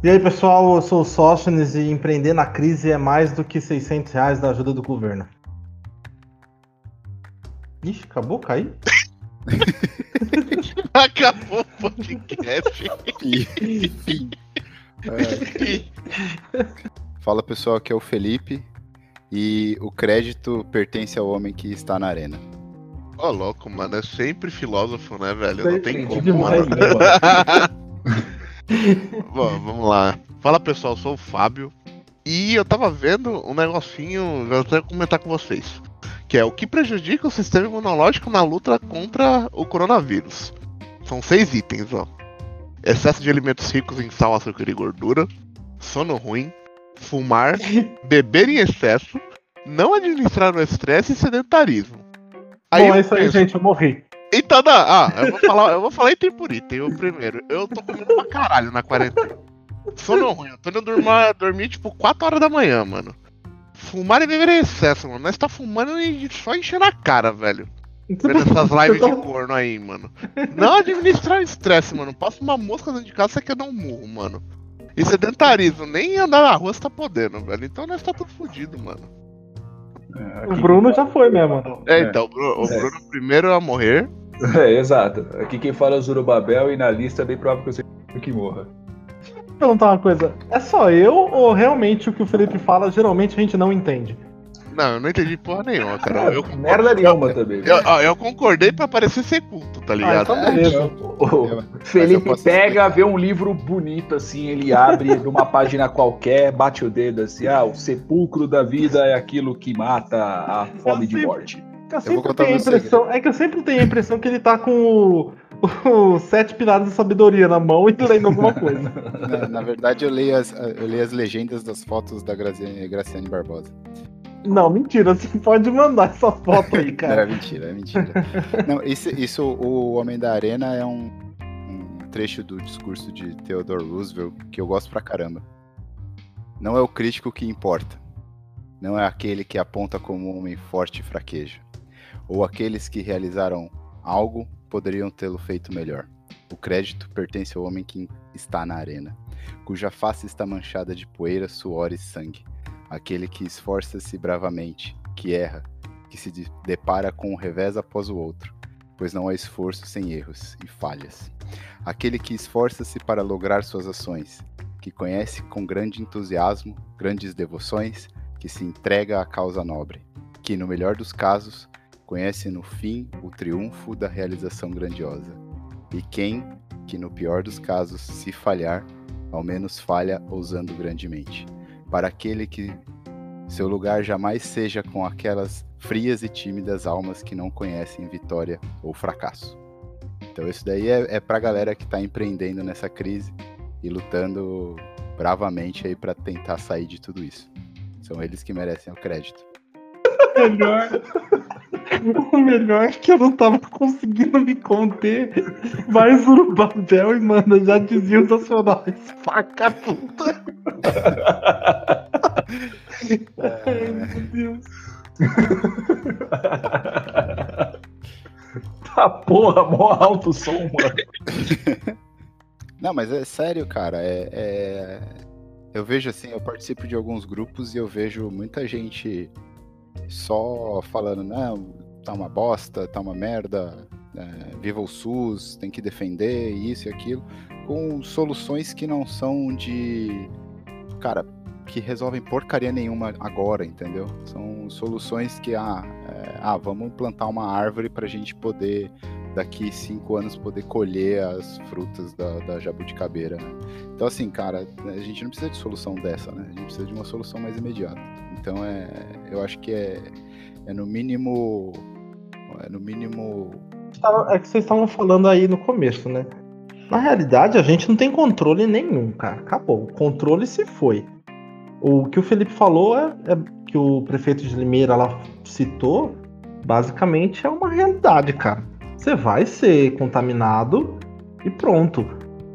E aí, pessoal, eu sou o Sóstenes e empreender na crise é mais do que 600 reais da ajuda do governo. Ixi, acabou? Caiu? Acabou o podcast. Enfim. É. Fala pessoal, aqui é o Felipe e o crédito pertence ao homem que está na arena. Ô, oh, louco, mano, é sempre filósofo, né, velho? Não tem como, demais, mano. Bom, vamos lá. Fala pessoal, eu sou o Fábio. E eu tava vendo um negocinho, eu até comentar com vocês. Que é o que prejudica o sistema imunológico na luta contra o coronavírus. São seis itens, ó. Excesso de alimentos ricos em sal, açúcar e gordura. Sono ruim. Fumar. beber em excesso. Não administrar o estresse e sedentarismo. Aí Bom, é isso aí, gente, eu morri. Então, não, ah, eu vou falar, eu vou falar item por item. O primeiro, eu tô comendo pra caralho na quarentena. Sono ruim, eu tô indo dormir, dormir tipo 4 horas da manhã, mano. Fumar e beber é excesso, mano. Nós tá fumando e só enchendo a cara, velho. Vendo essas lives de corno aí, mano. Não administrar o estresse, mano. Passa uma mosca dentro de casa, você quer dar um murro, mano. E sedentarismo, nem andar na rua você tá podendo, velho. Então nós tá tudo fodido, mano. É, o Bruno já foi mesmo. É, então, o Bruno, o Bruno primeiro a morrer. É, exato. Aqui quem fala é Zurubabel e na lista é bem provável que eu seja que morra. Deixa eu perguntar uma coisa. É só eu ou realmente o que o Felipe fala geralmente a gente não entende? Não, eu não entendi porra nenhuma, cara. É, eu, merda nenhuma também. Eu, eu, eu, concordei pra parecer ser culto, tá ligado? Ah, então beleza. o Felipe pega, explicar. vê um livro bonito assim, ele abre numa página qualquer, bate o dedo assim, ah, o sepulcro da vida é aquilo que mata a fome de morte. Eu sempre tenho a impressão, é que eu sempre tenho a impressão que ele tá com o, o Sete Pilares da Sabedoria na mão e lendo alguma coisa. na, na, verdade, eu leio, as, eu leio as legendas das fotos da Graciane, Graciane Barbosa. Não, mentira, você pode mandar essa foto aí, cara. é mentira, é mentira. Não, isso, isso, o Homem da Arena é um, um trecho do discurso de Theodore Roosevelt que eu gosto pra caramba. Não é o crítico que importa. Não é aquele que aponta como um homem forte e fraquejo ou aqueles que realizaram algo poderiam tê-lo feito melhor. O crédito pertence ao homem que está na arena, cuja face está manchada de poeira, suor e sangue. Aquele que esforça-se bravamente, que erra, que se depara com um revés após o outro, pois não há esforço sem erros e falhas. Aquele que esforça-se para lograr suas ações, que conhece com grande entusiasmo grandes devoções, que se entrega à causa nobre, que, no melhor dos casos, conhece no fim o triunfo da realização grandiosa. E quem, que no pior dos casos, se falhar, ao menos falha ousando grandemente. Para aquele que seu lugar jamais seja com aquelas frias e tímidas almas que não conhecem vitória ou fracasso. Então isso daí é, é a galera que está empreendendo nessa crise e lutando bravamente aí para tentar sair de tudo isso. São eles que merecem o crédito. Melhor. O melhor é que eu não tava conseguindo me conter. Vai Zurubabel e manda, já dizia os nacionais. Faca puta. Ai, meu Deus. Tá porra, mó alto som, mano. Não, mas é sério, cara. É, é, Eu vejo assim, eu participo de alguns grupos e eu vejo muita gente só falando, não, tá uma bosta, tá uma merda, é, viva o SUS, tem que defender isso e aquilo, com soluções que não são de. Cara, que resolvem porcaria nenhuma agora, entendeu? São soluções que, ah, é, ah vamos plantar uma árvore pra gente poder, daqui cinco anos, poder colher as frutas da, da jabuticabeira, né? Então, assim, cara, a gente não precisa de solução dessa, né? A gente precisa de uma solução mais imediata. Então, é, eu acho que é, é no mínimo. É no mínimo. É que vocês estavam falando aí no começo, né? Na realidade, a gente não tem controle nenhum, cara. Acabou. O controle se foi. O que o Felipe falou é, é que o prefeito de Limeira lá citou, basicamente é uma realidade, cara. Você vai ser contaminado e pronto.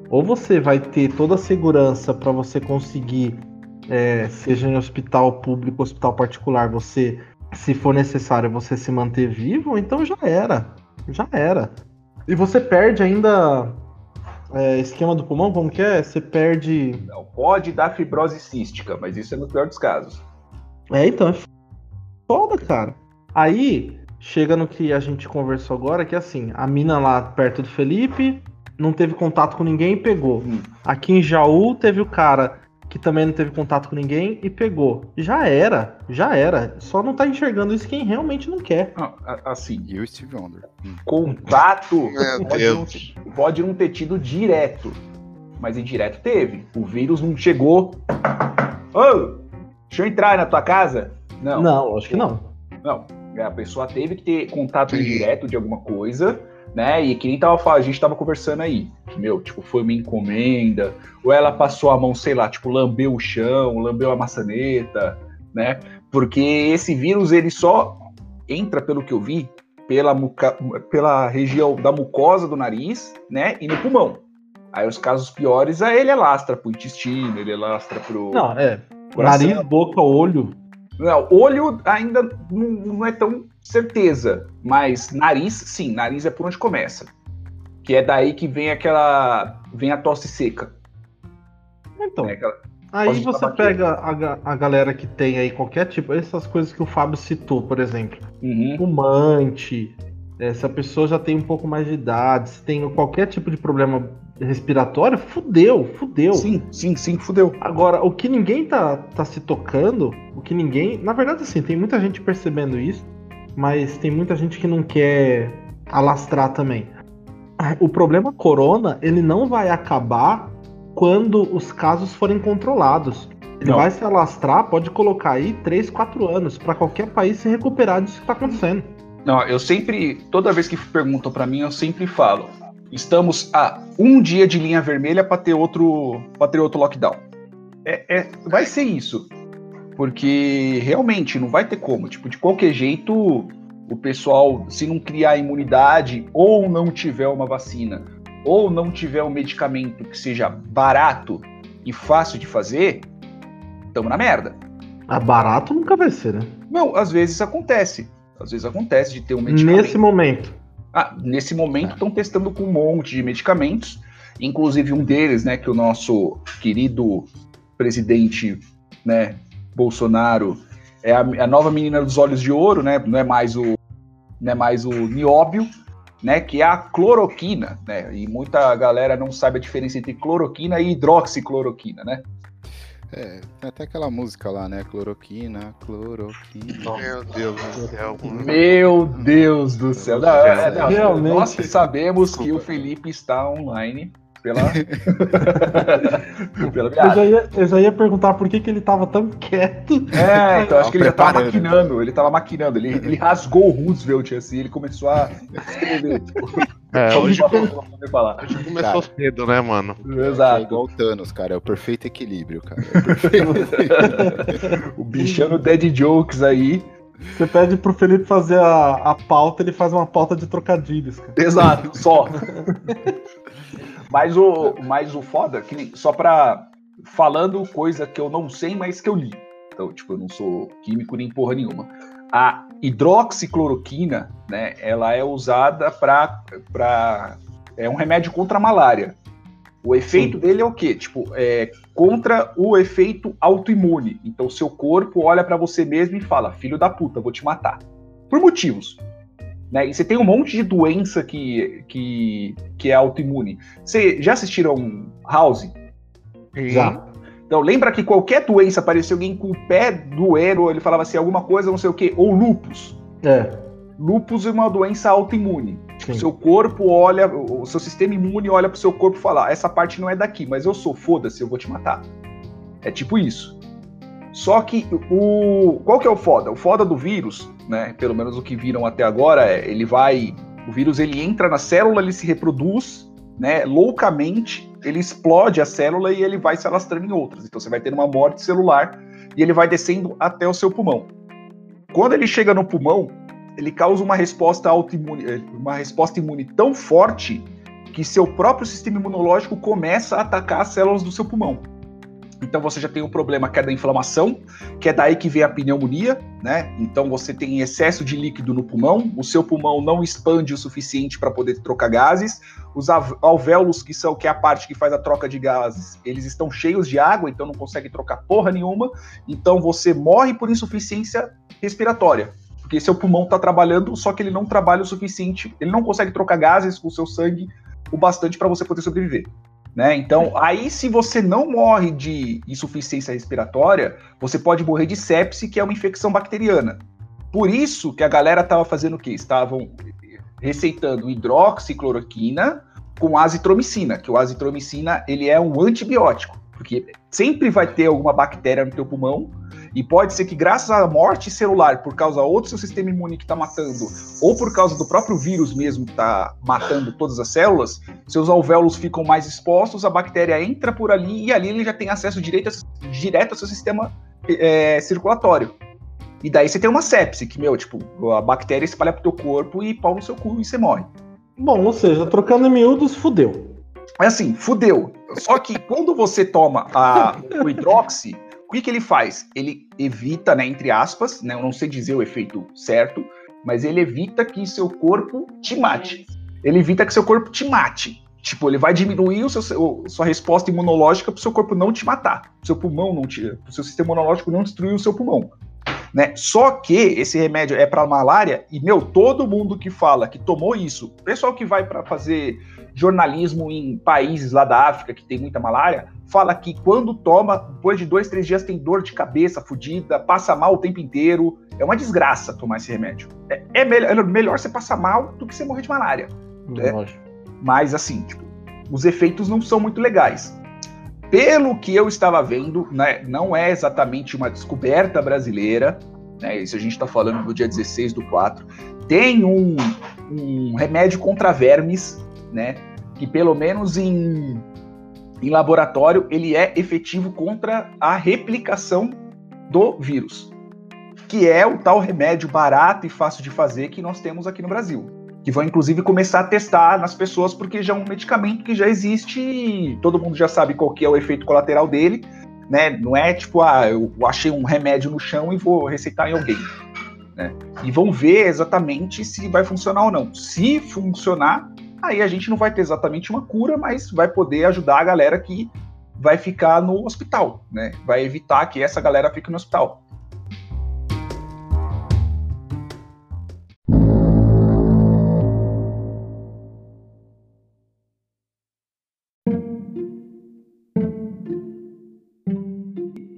Ou você vai ter toda a segurança para você conseguir é, seja em hospital público, hospital particular, você, se for necessário, você se manter vivo, então já era. Já era. E você perde ainda é, esquema do pulmão, como que é? Você perde. Não, pode dar fibrose cística, mas isso é no pior dos casos. É, então, é foda, cara. Aí, chega no que a gente conversou agora, que é assim, a mina lá perto do Felipe não teve contato com ninguém e pegou. Hum. Aqui em Jaú teve o cara que também não teve contato com ninguém e pegou. Já era, já era. Só não tá enxergando isso quem realmente não quer. Não, a- assim, E o Steve Wonder. Hum. contato pode não, pode não ter tido direto, mas indireto teve. O vírus não chegou. Ô, deixa eu entrar na tua casa? Não, Não, acho que não. não. A pessoa teve que ter contato indireto de alguma coisa, né? E que nem tava falando, a gente tava conversando aí. Que, meu, tipo, foi uma encomenda, ou ela passou a mão, sei lá, tipo, lambeu o chão, lambeu a maçaneta, né? Porque esse vírus, ele só entra, pelo que eu vi, pela, muca- pela região da mucosa do nariz, né? E no pulmão. Aí os casos piores, aí ele alastra pro intestino, ele alastra pro Não, é. coração. Nariz, boca, olho. Não, olho ainda não, não é tão certeza, mas nariz, sim, nariz é por onde começa. Que é daí que vem aquela. vem a tosse seca. Então, né? Aquela- aí pode você pega a, a galera que tem aí qualquer tipo, essas coisas que o Fábio citou, por exemplo. Uhum. fumante, é, se a pessoa já tem um pouco mais de idade, se tem qualquer tipo de problema respiratório, fudeu, fudeu. Sim, sim, sim, fudeu. Agora, o que ninguém tá, tá se tocando, o que ninguém. Na verdade, assim, tem muita gente percebendo isso, mas tem muita gente que não quer alastrar também. O problema corona, ele não vai acabar quando os casos forem controlados. Ele Não. vai se alastrar, pode colocar aí 3, 4 anos para qualquer país se recuperar disso que tá acontecendo. Não, eu sempre, toda vez que perguntam pra mim, eu sempre falo: estamos a um dia de linha vermelha pra ter outro, para ter outro lockdown. É, é- vai ser isso, porque realmente não vai ter como. Tipo, de qualquer jeito, o pessoal, se não criar imunidade ou não tiver uma vacina ou não tiver um medicamento que seja barato e fácil de fazer, tamo na merda. Ah, barato nunca vai ser, né? Não, às vezes acontece. Às vezes acontece de ter um medicamento. Nesse momento. Ah, nesse momento estão testando com um monte de medicamentos, inclusive um deles, né, que o nosso querido presidente, né, Bolsonaro é a, a nova menina dos olhos de ouro, né, não é mais o não é mais o nióbio, né, que é a cloroquina, né, e muita galera não sabe a diferença entre cloroquina e hidroxicloroquina, né? É, tem até aquela música lá, né? Cloroquina, cloroquina. Meu Deus do céu. Meu Deus do céu. Não, é, não, Realmente. Nós sabemos que o Felipe está online pela. pela Eu já, ia, eu já ia perguntar por que, que ele tava tão quieto. É, então acho que ele já tava maquinando, ele tava maquinando, ele, ele rasgou o Roosevelt assim, ele começou a escrever. Tipo, É, hoje, falar. hoje começou cedo, né, mano? É Exato. igual o Thanos, cara. É o perfeito equilíbrio, cara. É o perfeito... o bichano Dead Jokes aí. Você pede pro Felipe fazer a, a pauta, ele faz uma pauta de trocadilhos, cara. Exato, só. mas, o, mas o foda, que nem, só pra. Falando coisa que eu não sei, mas que eu li. Então, tipo, eu não sou químico nem porra nenhuma. A hidroxicloroquina, né, ela é usada pra. pra é um remédio contra a malária. O efeito dele é o quê? Tipo, é contra o efeito autoimune. Então, seu corpo olha pra você mesmo e fala: Filho da puta, vou te matar. Por motivos. Né? E você tem um monte de doença que, que, que é autoimune. Você já assistiram House? Já. Então, lembra que qualquer doença aparecia alguém com o pé doendo, ele falava assim, alguma coisa, não sei o quê, ou lupus. É, Lupus é uma doença autoimune. O seu corpo olha, o seu sistema imune olha pro seu corpo e fala: "Ah, essa parte não é daqui, mas eu sou, foda-se, eu vou te matar. É tipo isso. Só que o. Qual que é o foda? O foda do vírus, né? Pelo menos o que viram até agora, é ele vai. O vírus ele entra na célula, ele se reproduz, né? Loucamente, ele explode a célula e ele vai se alastrando em outras. Então você vai ter uma morte celular e ele vai descendo até o seu pulmão. Quando ele chega no pulmão, ele causa uma resposta autoimune, eh, uma resposta imune tão forte que seu próprio sistema imunológico começa a atacar as células do seu pulmão. Então você já tem um problema que é da inflamação, que é daí que vem a pneumonia, né? Então você tem excesso de líquido no pulmão, o seu pulmão não expande o suficiente para poder trocar gases, os alvéolos, que são que é a parte que faz a troca de gases, eles estão cheios de água, então não consegue trocar porra nenhuma, então você morre por insuficiência respiratória. Porque seu pulmão está trabalhando, só que ele não trabalha o suficiente, ele não consegue trocar gases com o seu sangue o bastante para você poder sobreviver. Né? Então, aí se você não morre de insuficiência respiratória, você pode morrer de sepse, que é uma infecção bacteriana. Por isso que a galera estava fazendo o quê? Estavam receitando hidroxicloroquina com azitromicina, que o azitromicina ele é um antibiótico, porque sempre vai ter alguma bactéria no teu pulmão e pode ser que, graças à morte celular, por causa ou do seu sistema imune que está matando, ou por causa do próprio vírus mesmo que está matando todas as células, seus alvéolos ficam mais expostos, a bactéria entra por ali e ali ele já tem acesso direto, direto ao seu sistema é, circulatório. E daí você tem uma sepse, que, meu, tipo, a bactéria espalha pro teu corpo e pau no seu cu e você morre. Bom, ou seja, trocando em miúdos, fudeu. É assim, fudeu. Só que quando você toma a, o hidroxi, que, que ele faz? Ele evita, né, entre aspas, né, eu não sei dizer o efeito certo, mas ele evita que seu corpo te mate. Ele evita que seu corpo te mate. Tipo, ele vai diminuir o seu, sua resposta imunológica para o seu corpo não te matar, seu pulmão não te, o seu sistema imunológico não destruir o seu pulmão. Né? Só que esse remédio é para malária e meu, todo mundo que fala que tomou isso, pessoal que vai para fazer jornalismo em países lá da África que tem muita malária, fala que quando toma, depois de dois, três dias tem dor de cabeça fodida, passa mal o tempo inteiro. É uma desgraça tomar esse remédio. É, é, melhor, é melhor você passar mal do que você morrer de malária. Né? Mas assim, tipo, os efeitos não são muito legais. Pelo que eu estava vendo, né, não é exatamente uma descoberta brasileira, né, isso a gente está falando do dia 16 do 4. Tem um, um remédio contra vermes né? Que pelo menos em, em laboratório ele é efetivo contra a replicação do vírus, que é o tal remédio barato e fácil de fazer que nós temos aqui no Brasil. Que vão inclusive começar a testar nas pessoas, porque já é um medicamento que já existe, todo mundo já sabe qual que é o efeito colateral dele, né? Não é tipo, ah, eu achei um remédio no chão e vou receitar em alguém. Né? E vão ver exatamente se vai funcionar ou não. Se funcionar, aí a gente não vai ter exatamente uma cura, mas vai poder ajudar a galera que vai ficar no hospital, né? Vai evitar que essa galera fique no hospital.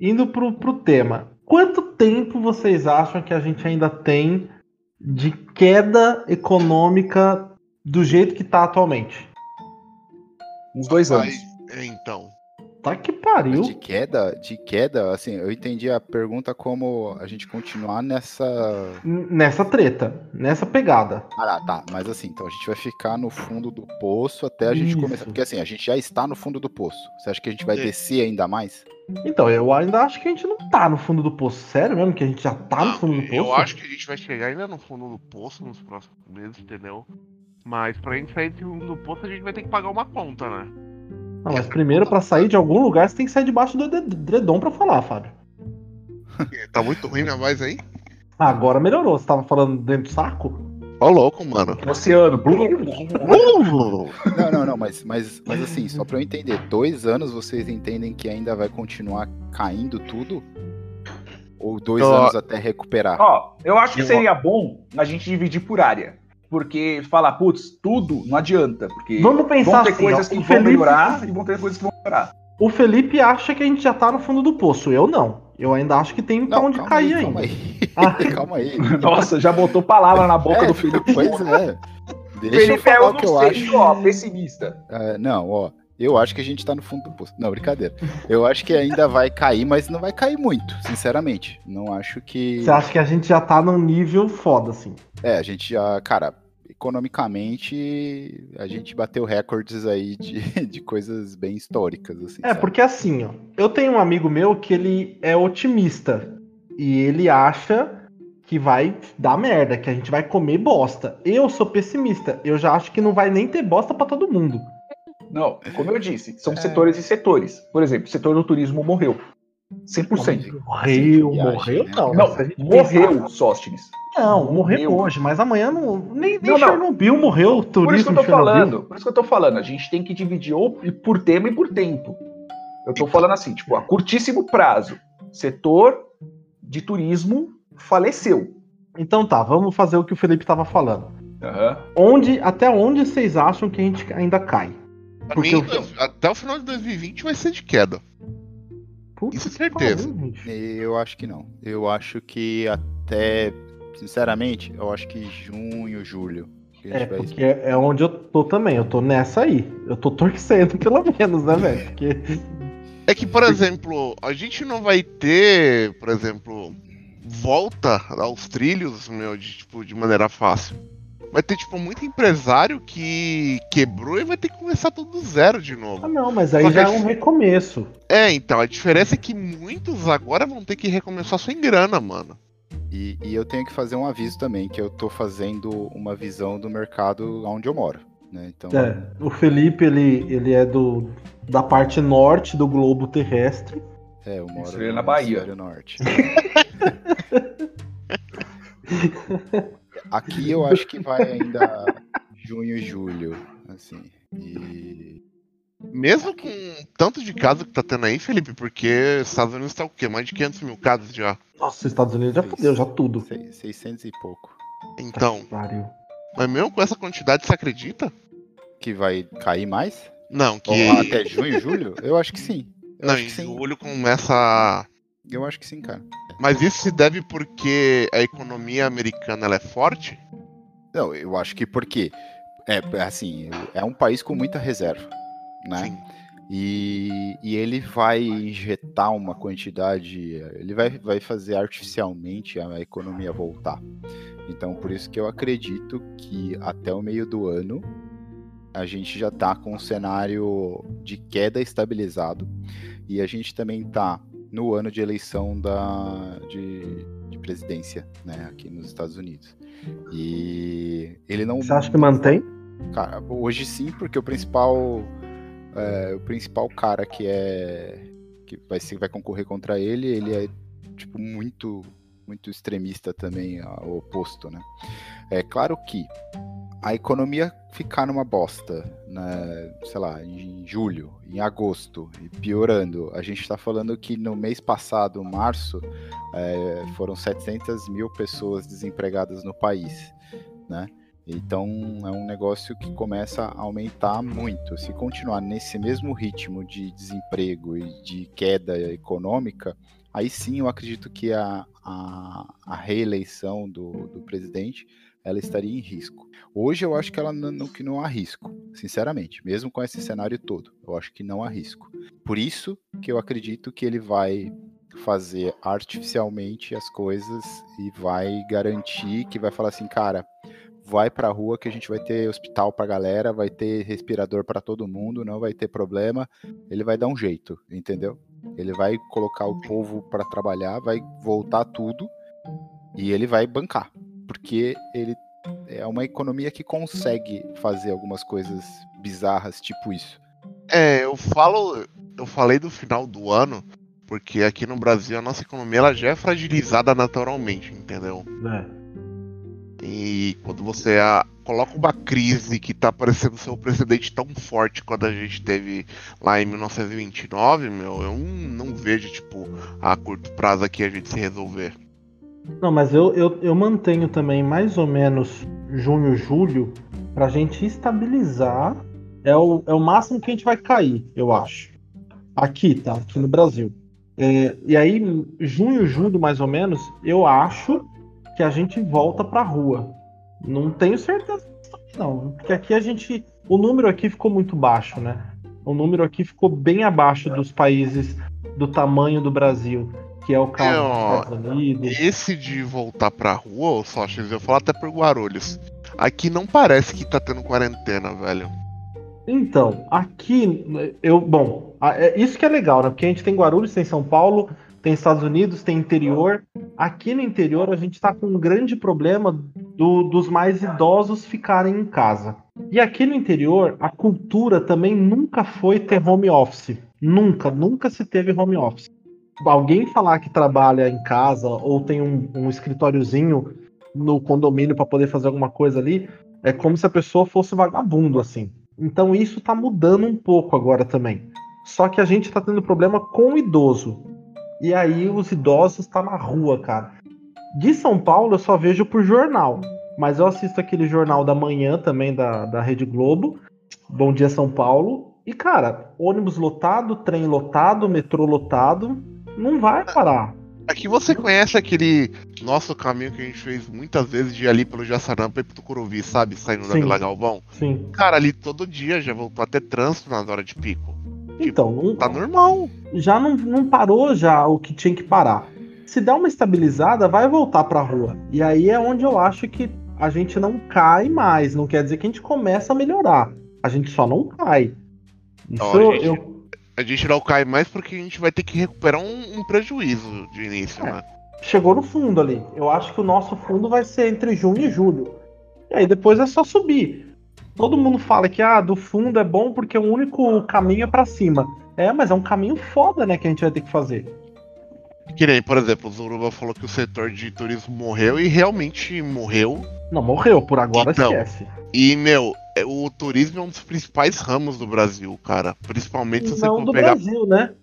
Indo pro, pro tema, quanto tempo vocês acham que a gente ainda tem de queda econômica do jeito que tá atualmente. Uns dois anos. É, então. Tá que pariu. De queda, de queda, assim, eu entendi a pergunta como a gente continuar nessa. Nessa treta, nessa pegada. Ah, tá. Mas assim, então a gente vai ficar no fundo do poço até a gente Isso. começar. Porque assim, a gente já está no fundo do poço. Você acha que a gente vai descer ainda mais? Então, eu ainda acho que a gente não tá no fundo do poço. Sério mesmo que a gente já tá no fundo do poço? Eu acho que a gente vai chegar ainda no fundo do poço nos próximos meses, entendeu? Mas pra gente sair do poço, a gente vai ter que pagar uma conta, né? Não, mas primeiro, pra sair de algum lugar, você tem que sair debaixo do dredom pra falar, Fábio. tá muito ruim minha voz aí? Agora melhorou. Você tava falando dentro do saco? Ó, louco, mano. Oceano. não, não, não, mas, mas, mas assim, só pra eu entender, dois anos vocês entendem que ainda vai continuar caindo tudo? Ou dois anos até recuperar? Ó, eu acho que seria bom a gente dividir por área porque falar, putz, tudo não adianta. Porque Vamos pensar vão ter assim, coisas ó, que vão Felipe... melhorar e vão ter coisas que vão piorar. O Felipe acha que a gente já tá no fundo do poço. Eu não. Eu ainda acho que tem pra onde cair aí, ainda. Calma aí. Ah. calma aí. Nossa, já botou palavra na boca é, do Felipe. Pois é. Deixa Felipe, eu falar eu o que eu sei, acho. Ó, pessimista. Uh, não, ó. Eu acho que a gente tá no fundo do poço. Não, brincadeira. Eu acho que ainda vai cair, mas não vai cair muito, sinceramente. Não acho que. Você acha que a gente já tá num nível foda, assim? É, a gente já. Cara, economicamente a gente bateu recordes aí de, de coisas bem históricas. Assim, é, sabe? porque assim, ó, eu tenho um amigo meu que ele é otimista e ele acha que vai dar merda, que a gente vai comer bosta. Eu sou pessimista, eu já acho que não vai nem ter bosta para todo mundo. Não, como eu disse, são setores e setores. Por exemplo, o setor do turismo morreu. 100%. Morreu, Viagem, morreu né? não. Não, morreu, Sóstenes. Não, morreu Morreu. hoje, mas amanhã não. Nem, nem Não, não. Chernobyl morreu, o turismo Por isso que eu tô Chernobyl. falando, por isso que eu tô falando, a gente tem que dividir ou por tema e por tempo. Eu tô falando assim, tipo, a curtíssimo prazo, setor de turismo faleceu. Então tá, vamos fazer o que o Felipe tava falando. Aham. Onde, até onde vocês acham que a gente ainda cai? Pra Porque mim, eu- dois- até o final de 2020 vai ser de queda. Puta Isso é que certeza. pariu. Eu acho que não. Eu acho que até, sinceramente, eu acho que junho, julho. que É, vai- porque é é onde eu tô também. Eu tô nessa aí. Eu tô torcendo, pelo menos, né, velho? Porque. É que, por exemplo, a gente não vai ter, por exemplo, volta aos trilhos, meu, de, tipo, de maneira fácil. Vai ter, tipo, muito empresário que quebrou e vai ter que começar tudo do zero de Ah, novo. não, mas aí Só já é um dif- recomeço. É, então, a diferença é que muitos agora vão ter que recomeçar sem grana, mano. E, e eu tenho que fazer um aviso também, que eu tô fazendo uma visão do mercado onde eu moro. Né? Então, É, o Felipe, ele, ele é do, da parte norte do globo terrestre. é, eu moro Isso é no na Bahia. norte. Aqui eu acho que vai ainda junho e julho, assim. E Mesmo com tanto de casos que tá tendo aí, Felipe, porque Estados Unidos tá o quê? Mais de 500 mil casos já. Nossa, os Estados Unidos já fodeu, já tudo. sei- 600 e pouco. Então, mas mesmo com essa quantidade, você acredita? Que vai cair mais? Não, que. Ou até junho, julho? Eu acho que sim. Eu Não, acho em que sim. julho começa. Eu acho que sim, cara. Mas isso se deve porque a economia americana é forte? Não, eu acho que porque é assim, é um país com muita reserva, né? Sim. E, e ele vai injetar uma quantidade, ele vai, vai fazer artificialmente a economia voltar. Então, por isso que eu acredito que até o meio do ano a gente já está com um cenário de queda estabilizado e a gente também está no ano de eleição da, de, de presidência, né, aqui nos Estados Unidos. E ele não Você acha que mantém? Cara, hoje sim, porque o principal é, o principal cara que é que vai vai concorrer contra ele, ele é tipo muito muito extremista também, ao oposto, né? É claro que a economia ficar numa bosta, né, sei lá, em julho, em agosto, e piorando. A gente está falando que no mês passado, março, é, foram 700 mil pessoas desempregadas no país, né? Então é um negócio que começa a aumentar muito. Se continuar nesse mesmo ritmo de desemprego e de queda econômica, aí sim eu acredito que a, a, a reeleição do, do presidente ela estaria em risco. Hoje eu acho que ela não, que não há risco, sinceramente, mesmo com esse cenário todo, eu acho que não há risco. Por isso que eu acredito que ele vai fazer artificialmente as coisas e vai garantir que vai falar assim, cara, vai pra rua que a gente vai ter hospital pra galera, vai ter respirador pra todo mundo, não vai ter problema. Ele vai dar um jeito, entendeu? Ele vai colocar o povo pra trabalhar, vai voltar tudo e ele vai bancar, porque ele é uma economia que consegue fazer algumas coisas bizarras, tipo isso. É, eu falo. Eu falei do final do ano, porque aqui no Brasil a nossa economia ela já é fragilizada naturalmente, entendeu? É. E quando você ah, coloca uma crise que tá parecendo ser um precedente tão forte quando a gente teve lá em 1929, meu, eu não, não vejo, tipo, a curto prazo aqui a gente se resolver. Não, mas eu, eu, eu mantenho também mais ou menos junho, julho, pra gente estabilizar. É o, é o máximo que a gente vai cair, eu acho. Aqui, tá? Aqui no Brasil. É, e aí, junho, julho, mais ou menos, eu acho que a gente volta pra rua. Não tenho certeza não. Porque aqui a gente. O número aqui ficou muito baixo, né? O número aqui ficou bem abaixo dos países do tamanho do Brasil, que é o caso dos Estados Unidos. Esse de voltar pra rua, ô Sócrates, eu falo até por Guarulhos. Aqui não parece que tá tendo quarentena, velho. Então, aqui eu, bom, é isso que é legal, né? Porque a gente tem Guarulhos, tem São Paulo, tem Estados Unidos, tem interior. Aqui no interior a gente tá com um grande problema do- dos mais idosos ficarem em casa. E aqui no interior, a cultura também nunca foi ter home office. Nunca, nunca se teve home office. Alguém falar que trabalha em casa ou tem um, um escritóriozinho no condomínio para poder fazer alguma coisa ali, é como se a pessoa fosse vagabundo, assim. Então isso tá mudando um pouco agora também. Só que a gente tá tendo problema com o idoso. E aí os idosos tá na rua, cara. De São Paulo eu só vejo por jornal. Mas eu assisto aquele jornal da manhã também da, da Rede Globo. Bom Dia São Paulo. E, cara, ônibus lotado, trem lotado, metrô lotado. Não vai parar. Aqui você conhece aquele nosso caminho que a gente fez muitas vezes de ir ali pelo Jaçarampa e pro Tucuruvi, sabe? Saindo da Sim. Vila Galvão. Sim. Cara, ali todo dia já voltou a ter trânsito nas horas de pico. Então, não, Tá normal. já não, não parou já o que tinha que parar. Se der uma estabilizada, vai voltar pra rua. E aí é onde eu acho que a gente não cai mais. Não quer dizer que a gente começa a melhorar. A gente só não cai. Isso Ó, gente, eu. A gente não cai mais porque a gente vai ter que recuperar um, um prejuízo de início, É. né? Chegou no fundo ali. Eu acho que o nosso fundo vai ser entre junho e julho. E aí depois é só subir. Todo mundo fala que ah, do fundo é bom porque o único caminho é pra cima. É, mas é um caminho foda, né, que a gente vai ter que fazer. Que nem, por exemplo, o Zuruba falou que o setor de turismo morreu e realmente morreu. Não, morreu, por agora Então, esquece. E, meu, é- o turismo é um dos principais ramos do Brasil, cara. Principalmente se você Não for do pegar. Brasil, né?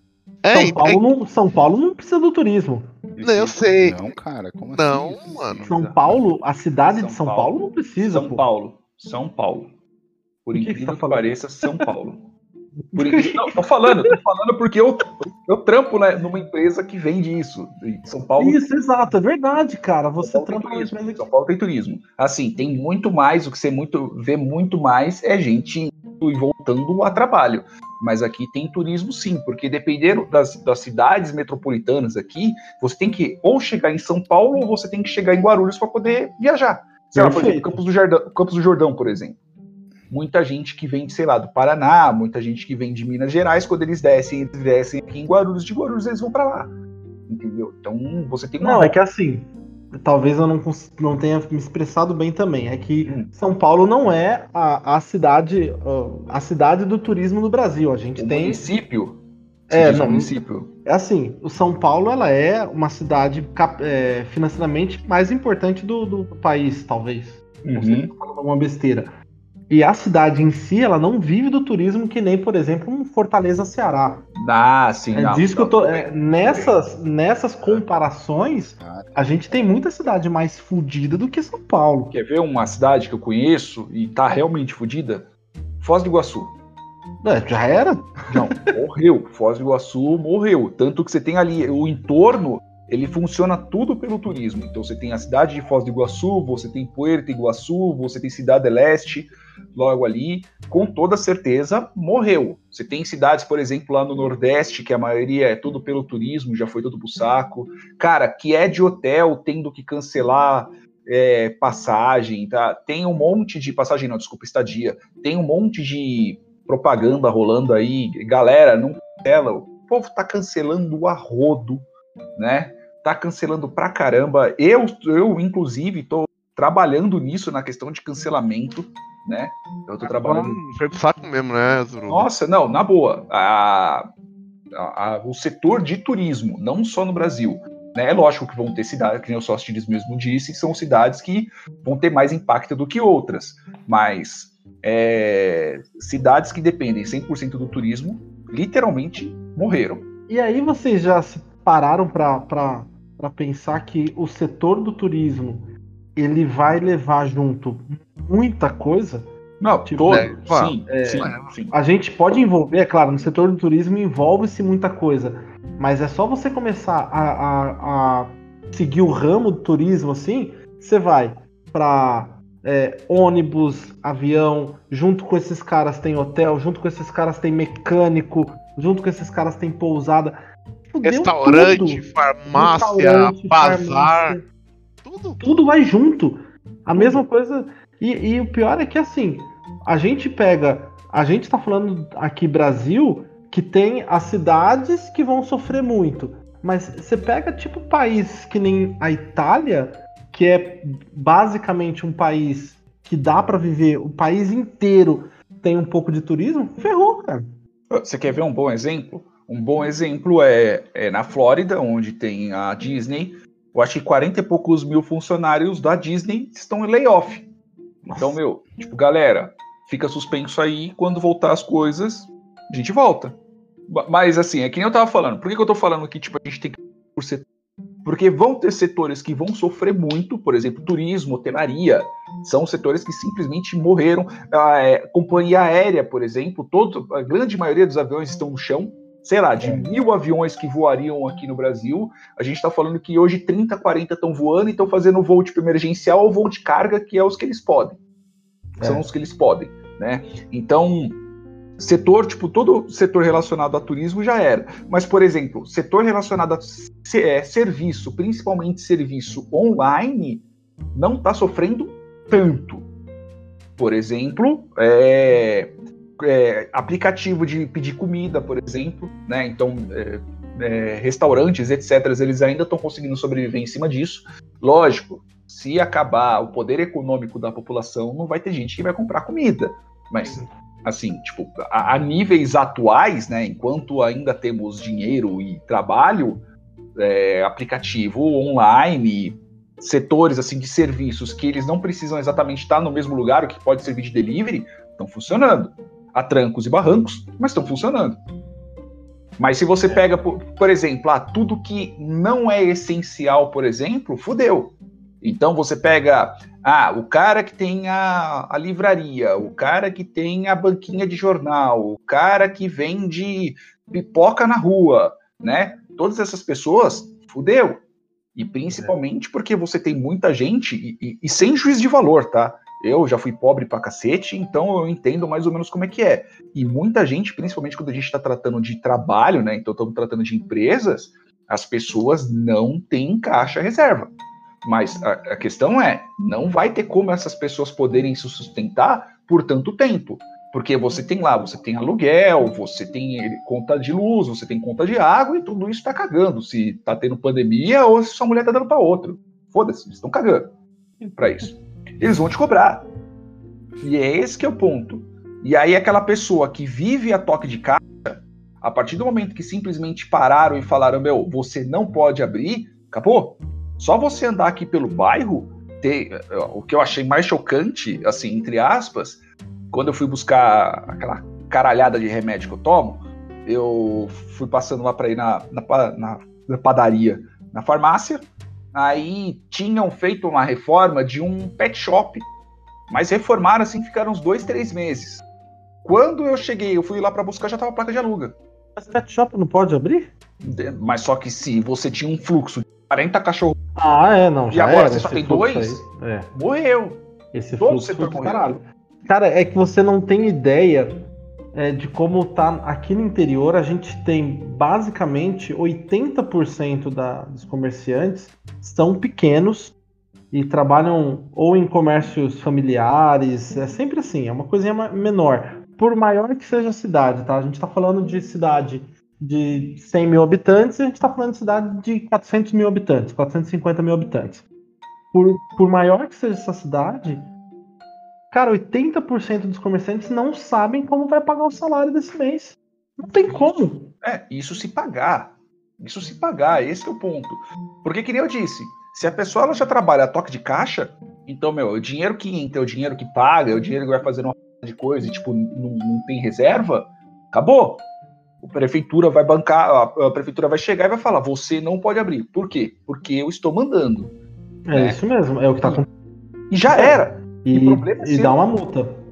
É, São, é- Paulo não, São Paulo não precisa do turismo. Não, eu sei. Não, cara, como Não, assim? mano. São Paulo, a cidade São de São Paulo. Paulo, não precisa. São pô. Paulo. São Paulo. Por que que incrível tá que, pareça, São Paulo. Por. Não, tô falando, tô falando porque eu, eu trampo né, numa empresa que vende isso. E São Paulo. Isso, exato, é verdade, cara. Você trampa numa empresa que São Paulo tem turismo. Assim, tem muito mais, o que você muito, vê muito mais é gente e voltando a trabalho. Mas aqui tem turismo sim, porque dependendo das, das cidades metropolitanas aqui, você tem que ou chegar em São Paulo ou você tem que chegar em Guarulhos para poder viajar. Sei lá, por exemplo, Campos do, Campos do Jordão, por exemplo. Muita gente que vem, de, sei lá, do Paraná, muita gente que vem de Minas Gerais, quando eles descem, eles descem aqui em Guarulhos, de Guarulhos eles vão para lá. Entendeu? Então você tem uma Não, é que assim, talvez eu não, não tenha me expressado bem também. É que Hum. São Paulo não é a, a cidade a cidade do turismo do Brasil. A gente O tem. município. É, não, município. É assim, o São Paulo ela é uma cidade é, financeiramente mais importante do, do país, talvez. Não sei se Uhum. tô falando alguma besteira. E a cidade em si, ela não vive do turismo que nem, por exemplo, um Fortaleza, Ceará. Ah, sim. É não, disso que eu tô. é, nessas, nessas comparações, Cara, a gente tem muita cidade mais fodida do que São Paulo. Quer ver uma cidade que eu conheço e tá realmente fodida? Foz do Iguaçu. É, já era? Não, morreu. Foz do Iguaçu morreu. Tanto que você tem ali o entorno, ele funciona tudo pelo turismo. Então você tem a cidade de Foz do Iguaçu, você tem Puerto Iguaçu, você tem Cidade del Este, logo ali. Com toda certeza, morreu. Você tem cidades, por exemplo, lá no Nordeste, que a maioria é tudo pelo turismo, já foi tudo pro saco. Cara, que é de hotel tendo que cancelar é, passagem, tá? Tem um monte de passagem, não, desculpa, estadia. Tem um monte de propaganda rolando aí. Galera, não cancela. O povo tá cancelando a rodo, né? Tá cancelando pra caramba. Eu, eu inclusive, tô trabalhando nisso na questão de cancelamento, né? Eu tô trabalhando. Hum, Foi pro saco mesmo, né, Zuruba? Nossa, não, na boa. A- a- a- o setor de turismo, não só no Brasil. Né? É lógico que vão ter cidades, que nem o Sóstenes mesmo disse, são cidades que vão ter mais impacto do que outras. Mas é, cidades que dependem 100% do turismo, literalmente morreram. E aí vocês já se pararam para pensar que o setor do turismo ele vai levar junto muita coisa? Não, Tipo, todo, é, vá, sim, é, sim, é. sim. A gente pode envolver, é claro, no setor do turismo envolve-se muita coisa, mas é só você começar a, a- a seguir o ramo do turismo assim, você vai para ônibus, avião, junto com esses caras tem hotel, junto com esses caras tem mecânico, junto com esses caras tem pousada. Fudeu Restaurante, tudo. farmácia, Restaurante, bazar, farmácia tudo. tudo vai junto. A mesma coisa. E, e o pior é que assim, a gente pega. A gente tá falando aqui Brasil que tem as cidades que vão sofrer muito. Mas você pega tipo país que nem a Itália, que é basicamente um país que dá para viver o país inteiro tem um pouco de turismo, ferrou, cara. Você quer ver um bom exemplo? Um bom exemplo é, é na Flórida, onde tem a Disney. Eu acho que 40 e poucos mil funcionários da Disney estão em layoff. Então, meu, tipo, galera, fica suspenso aí. Quando voltar as coisas, a gente volta. Mas, assim, é que nem eu tava falando. Por que, que eu tô falando que, tipo, a gente tem que por setor? Porque vão ter setores que vão sofrer muito, por exemplo, turismo, hotelaria, são setores que simplesmente morreram. A é, companhia aérea, por exemplo, todo, a grande maioria dos aviões estão no chão. Sei lá, de é. mil aviões que voariam aqui no Brasil, a gente está falando que hoje 30, 40 estão voando e estão fazendo voo tipo emergencial ou voo de carga, que é os que eles podem. É. São os que eles podem, né? Então, setor, tipo, todo setor relacionado a turismo já era. Mas, por exemplo, setor relacionado a é, serviço, principalmente serviço online, não está sofrendo tanto. Por exemplo, é, é, aplicativo de pedir comida, por exemplo, né? Então, é, é restaurantes, etc., eles ainda estão conseguindo sobreviver em cima disso. Lógico, se acabar o poder econômico da população, não vai ter gente que vai comprar comida. Mas assim, tipo, a, a, níveis atuais, né, enquanto ainda temos dinheiro e trabalho, é, aplicativo online, setores assim de serviços que eles não precisam exatamente estar no mesmo lugar, o que pode servir de delivery, estão funcionando. Há trancos e barrancos, mas estão funcionando. Mas se você pega, por, por exemplo, ah, tudo que não é essencial, por exemplo, fudeu. Então você pega ah, o cara que tem a, a, livraria, o cara que tem a banquinha de jornal, o cara que vende pipoca na rua, né? Todas essas pessoas, fudeu. E principalmente porque você tem muita gente, e, e, e sem juiz de valor, tá? Eu já fui pobre pra cacete, então eu entendo mais ou menos como é que é. E muita gente, principalmente quando a gente está tratando de trabalho, né? Então estamos tratando de empresas, as pessoas não têm caixa reserva. Mas a, a, questão é, não vai ter como essas pessoas poderem se sustentar por tanto tempo. Porque você tem lá, você tem aluguel, você tem conta de luz, você tem conta de água e tudo isso está cagando. Se tá tendo pandemia ou se sua mulher tá dando para outro. Foda-se, eles estão cagando para isso. Eles vão te cobrar. E é esse que é o ponto. E aí aquela pessoa que vive a toque de caixa, a partir do momento que simplesmente pararam e falaram, meu, você não pode abrir, acabou. Só você andar aqui pelo bairro, ter, o que eu achei mais chocante, assim, entre aspas, quando eu fui buscar aquela caralhada de remédio que eu tomo, eu fui passando lá para ir na, na, na, padaria, na farmácia, aí tinham feito uma reforma de um pet shop, mas reformaram assim, ficaram uns dois, três meses. Quando eu cheguei, eu fui lá para buscar, já tava a placa de aluga. Mas pet shop não pode abrir? Mas só que se você tinha um fluxo de 40 cachorros. Ah, é, não. e agora você só tem dois? É. Morreu. Esse Todo fluxo setor morreu. Caralho. Cara, é que você não tem ideia é, de como tá aqui no interior. A gente tem basicamente 80% da, dos comerciantes são pequenos e trabalham ou em comércios familiares. É sempre assim, é uma coisinha menor. Por maior que seja a cidade, tá? A gente tá falando de cidade de 100 mil habitantes, a gente está falando de cidade de 400 mil habitantes, 450 mil habitantes. Por, por maior que seja essa cidade, cara, 80% dos comerciantes não sabem como vai pagar o salário desse mês. Não tem como. É, isso se pagar. Isso se pagar, esse é o ponto. Porque, que nem eu disse, se a pessoa ela já trabalha a toque de caixa, então, meu, o dinheiro que entra, o dinheiro que paga, o dinheiro que vai fazer uma de coisa e, tipo, não, não tem reserva, acabou a prefeitura vai bancar, a, a, prefeitura vai chegar e vai falar: você não pode abrir. Por quê? Porque eu estou mandando. É né? isso mesmo, é o que está acontecendo. E já era. E, e, e dá uma multa.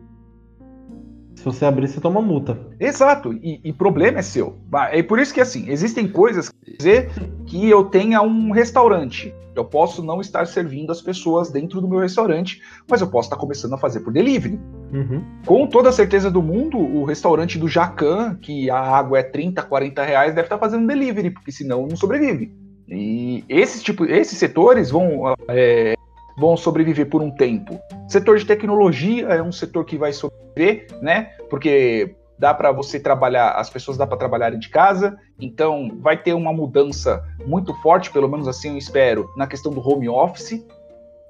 Se você abrir, você toma multa. Exato, e, e problema é seu. É por isso que, assim, existem coisas que dizer que eu tenha um restaurante. Eu posso não estar servindo as pessoas dentro do meu restaurante, mas eu posso estar começando a fazer por delivery. Uhum. Com toda a certeza do mundo, o restaurante do Jacan, que a água é 30, 40 reais, deve estar fazendo delivery, porque senão não sobrevive. E esses, tipo, esses setores vão é, vão sobreviver por um tempo. Setor de tecnologia é um setor que vai sobreviver, né? Porque dá para você trabalhar, as pessoas dá para trabalharem de casa, então vai ter uma mudança muito forte, pelo menos assim eu espero, na questão do home office,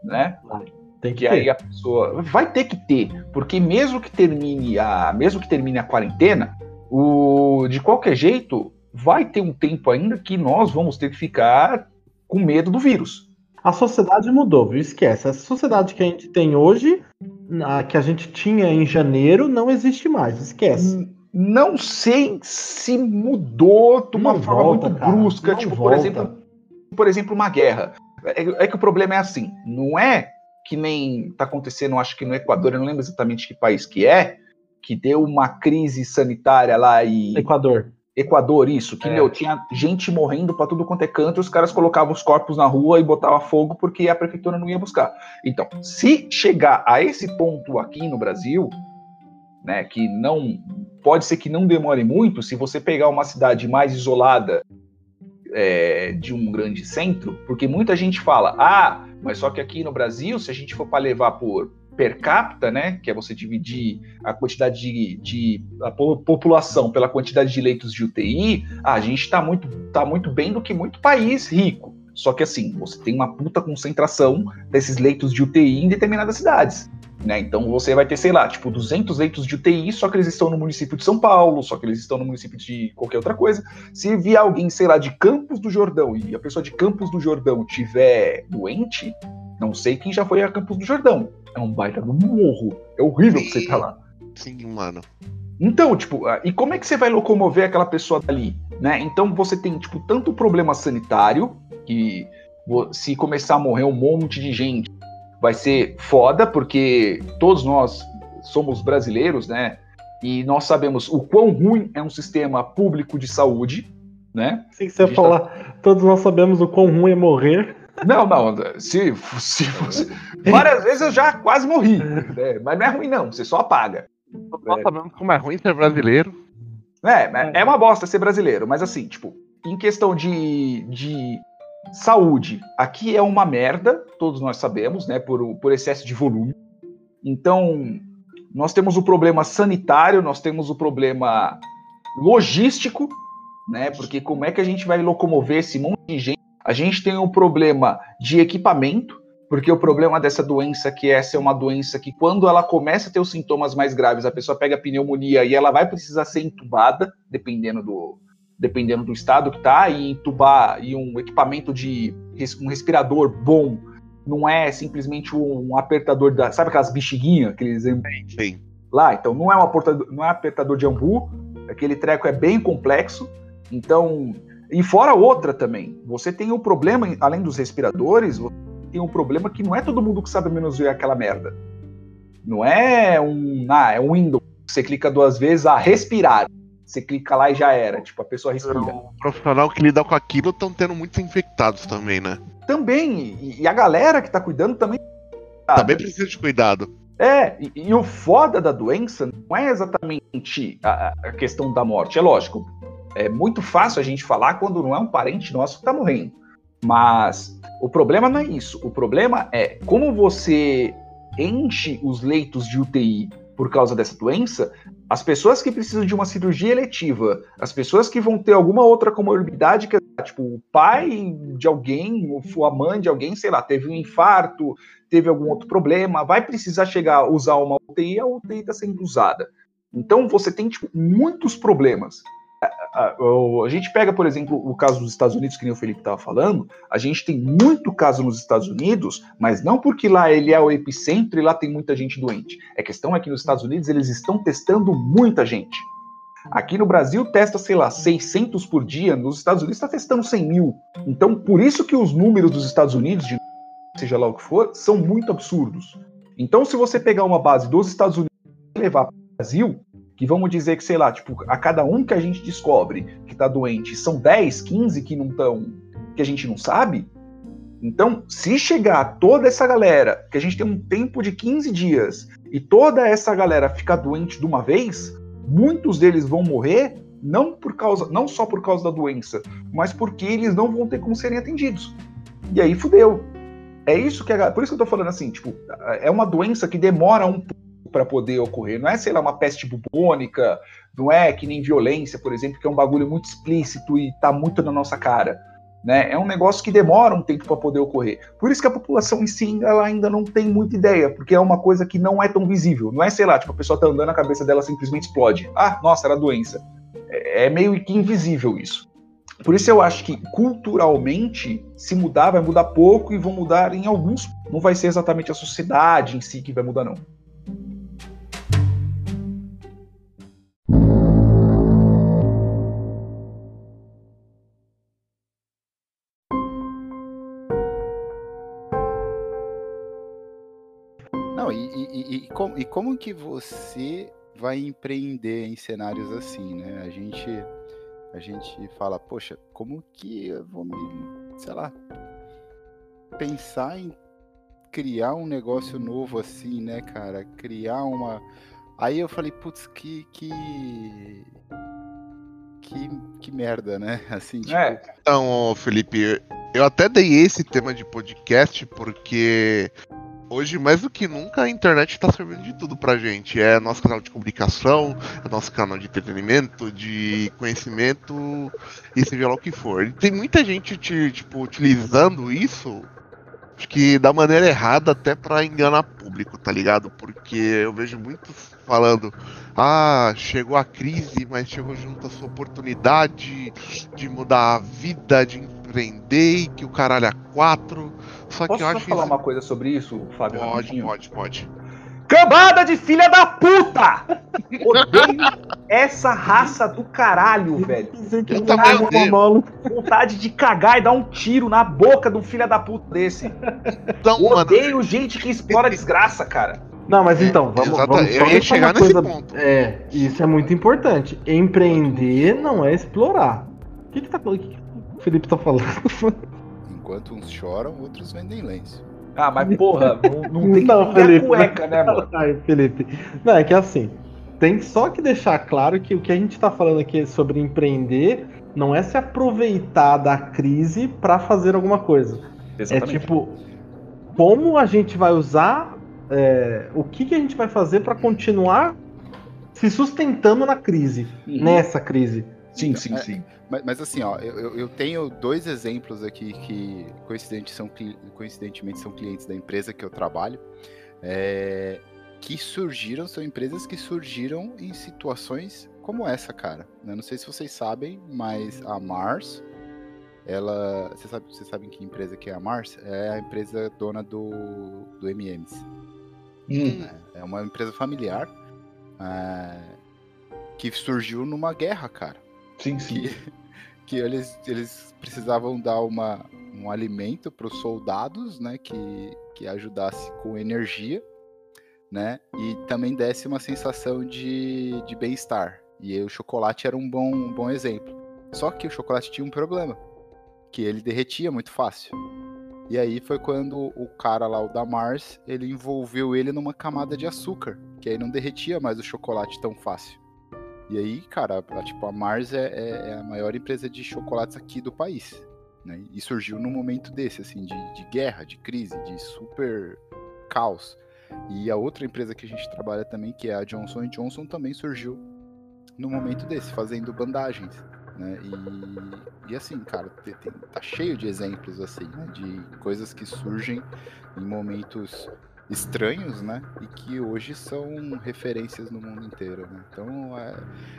né? Tem que que aí a pessoa vai ter que ter, porque mesmo que termine a, mesmo que termine a quarentena, o de qualquer jeito vai ter um tempo ainda que nós vamos ter que ficar com medo do vírus. A sociedade mudou, viu? Esquece. A sociedade que a gente tem hoje, a que a gente tinha em janeiro, não existe mais. Esquece. Não sei se mudou de uma Não forma volta, muito cara, brusca, não tipo, por volta. exemplo, por exemplo, uma guerra. É, é que o problema é assim, não é que nem tá acontecendo, acho que no Equador, eu não lembro exatamente que país que é, que deu uma crise sanitária lá e Equador. Equador, isso, que É. meu, tinha gente morrendo pra tudo quanto é canto, os caras colocavam os corpos na rua e botavam fogo porque a prefeitura não ia buscar. Então, se chegar a esse ponto aqui no Brasil, né, que não pode ser que não demore muito, se você pegar uma cidade mais isolada é, de um grande centro, porque muita gente fala, ah, mas só que aqui no Brasil, se a gente for para levar por per capita, né, que é você dividir a quantidade de, de a po- população pela quantidade de leitos de UTI, a gente está muito, tá muito bem do que muito país rico. Só que assim, você tem uma puta concentração desses leitos de UTI em determinadas cidades. Né? Então você vai ter, sei lá, tipo 200 leitos de UTI, só que eles estão no município de São Paulo, só que eles estão no município de qualquer outra coisa. Se vier alguém, sei lá, de Campos do Jordão e a pessoa de Campos do Jordão tiver doente, não sei quem já foi a Campos do Jordão. É um baita do morro. É horrível você estar lá. Sim, mano. Então, tipo, ah, e como é que você vai locomover aquela pessoa dali, né? Então você tem, tipo, tanto problema sanitário, que se começar a morrer um monte de gente, vai ser foda, porque todos nós somos brasileiros, né? E nós sabemos o quão ruim é um sistema público de saúde, né? Que você tá- falar, todos nós sabemos o quão ruim é morrer. Não, não, se, se fosse. Várias vezes eu já quase morri, né? mas não é ruim, não, você só apaga. Nós sabemos como é ruim ser brasileiro. É, é- é uma bosta ser brasileiro, mas assim, tipo, em questão de, de saúde, aqui é uma merda, todos nós sabemos, né, por, por excesso de volume. Então, nós temos o problema sanitário, nós temos o problema logístico, né, porque como é que a gente vai locomover esse monte de gente? A gente tem um problema de equipamento, porque o problema dessa doença que essa é uma doença que quando ela começa a ter os sintomas mais graves, a pessoa pega pneumonia e ela vai precisar ser entubada, dependendo do dependendo do estado que tá, e entubar e um equipamento de um respirador bom não é simplesmente um apertador da, sabe aquelas bexiguinhas, aqueles Sim. lá, então não é um apertador, não é apertador de ambu, aquele treco é bem complexo, então e fora outra também, você tem um problema além dos respiradores, você tem um problema que não é todo mundo que sabe manusear aquela merda. Não é um, ah, é um Windows, você clica duas vezes, ah, respirar. Você clica lá e já era, tipo, a pessoa respira. O profissional que lida com aquilo estão tendo muitos infectados também, né? Também, e, e a galera que tá cuidando também Também precisa de cuidado. É, e, e o foda da doença não é exatamente a, a questão da morte. É lógico, é muito fácil a gente falar quando não é um parente nosso que tá morrendo. Mas o problema não é isso. O problema é como você enche os leitos de UTI por causa dessa doença, as pessoas que precisam de uma cirurgia eletiva, as pessoas que vão ter alguma outra comorbidade, que é, tipo, o pai de alguém, ou a mãe de alguém, sei lá, teve um infarto, teve algum outro problema, vai precisar chegar a usar uma UTI, a UTI está sendo usada. Então você tem tipo, muitos problemas. A, a- a gente pega, por exemplo, o caso dos Estados Unidos, que nem o Felipe estava falando, a gente tem muito caso nos Estados Unidos, mas não porque lá ele é o epicentro e lá tem muita gente doente. A questão é que nos Estados Unidos eles estão testando muita gente. Aqui no Brasil testa, sei lá, 600 por dia, nos Estados Unidos está testando 100 mil. Então, por isso que os números dos Estados Unidos, de seja lá o que for, são muito absurdos. Então, se você pegar uma base dos Estados Unidos e levar para o Brasil, que vamos dizer que, sei lá, tipo, a cada um que a gente descobre que está doente, são 10, 15 que não estão, que a gente não sabe. Então, se chegar toda essa galera, que a gente tem um tempo de 15 dias, e toda essa galera ficar doente de uma vez, muitos deles vão morrer não por causa, não só por causa da doença, mas porque eles não vão ter como serem atendidos. E aí fudeu. É isso que a, por isso que eu tô falando assim, tipo, é uma doença que demora um pouco para poder ocorrer. Não é, sei lá, uma peste bubônica, não é que nem violência, por exemplo, que é um bagulho muito explícito e tá muito na nossa cara. Né? É um negócio que demora um tempo para poder ocorrer. Por isso que a população em si ela ainda não tem muita ideia, porque é uma coisa que não é tão visível. Não é, sei lá, tipo, a pessoa tá andando, a cabeça dela simplesmente explode. Ah, nossa, era doença. É, é meio que invisível isso. Por isso eu acho que culturalmente, se mudar, vai mudar pouco e vão mudar em alguns. Não vai ser exatamente a sociedade em si que vai mudar. Não, como, e como que você vai empreender em cenários assim, né? A gente a gente fala, poxa, como que eu vou me, sei lá, pensar em criar um negócio novo assim, né, cara? Criar uma. Aí eu falei, putz, que. que... Que, que merda, né? Assim, tipo... É. Então, Felipe, eu até dei esse tema de podcast porque hoje, mais do que nunca, a internet está servindo de tudo pra gente. É nosso canal de comunicação, é nosso canal de entretenimento, de conhecimento, e seja lá o que for. E tem muita gente tipo, utilizando isso, acho que da maneira errada, até para enganar público, tá ligado? Porque eu vejo muitos falando: ah, chegou a crise, mas chegou junto a sua oportunidade de mudar a vida, de empreender, e que o caralho é quatro. Só Posso que eu só acho falar isso... uma coisa sobre isso, Fábio? Pode, rapidinho? pode, pode. Cambada de filha da puta! Odeio essa raça do caralho, velho. Eu também odeio. Vontade de cagar e dar um tiro na boca de um filho da puta desse. Então, mano, Odeio gente que explora desgraça, cara. Não, mas então, vamos, Exata- vamos eu ia chegar nesse coisa- ponto. É, isso é muito importante. Empreender não é explorar. O que, que, tá, o que que o Felipe tá falando? Enquanto uns choram, outros vendem lenço. Ah, mas porra, não, não tem que Não, a Felipe, cueca, né, mano? Ai, Felipe. Não, é que assim, tem só que deixar claro que o que a gente tá falando aqui sobre empreender não é se aproveitar da crise pra fazer alguma coisa. É tipo, como a gente vai usar, é, o que, que a gente vai fazer pra continuar se sustentando na crise, Uhum. nessa crise. Sim, sim, sim. Mas, mas assim, ó, eu, eu- tenho dois exemplos aqui que coincidente são, coincidentemente são clientes da empresa que eu trabalho, é, que surgiram, são empresas que surgiram em situações como essa, cara. Eu não sei se vocês sabem, mas a Mars, ela. Vocês sabem, vocês sabem que empresa que é a Mars? É a empresa dona do, do MMs. Hum. né? É uma empresa familiar é, que surgiu numa guerra, cara Sim, sim. que, que eles, eles precisavam dar uma, um alimento para os soldados, né, que, que ajudasse com energia, né, e também desse uma sensação de, de bem-estar. E o chocolate era um bom, um bom exemplo. Só que o chocolate tinha um problema, que ele derretia muito fácil. E aí foi quando o cara lá, o da Mars, ele envolveu ele numa camada de açúcar, que aí não derretia mais o chocolate tão fácil. E aí, cara, a, tipo, a Mars é, é- é a maior empresa de chocolates aqui do país. Né? E surgiu num momento desse, assim, de, de guerra, de crise, de super caos. E a outra empresa que a gente trabalha também, que é a Johnson Johnson, também surgiu num momento desse, fazendo bandagens. Né? E, e assim, cara, te- tem- tá cheio de exemplos assim, né? De coisas que surgem em momentos estranhos, né? E que hoje são referências no mundo inteiro, né? Então, é,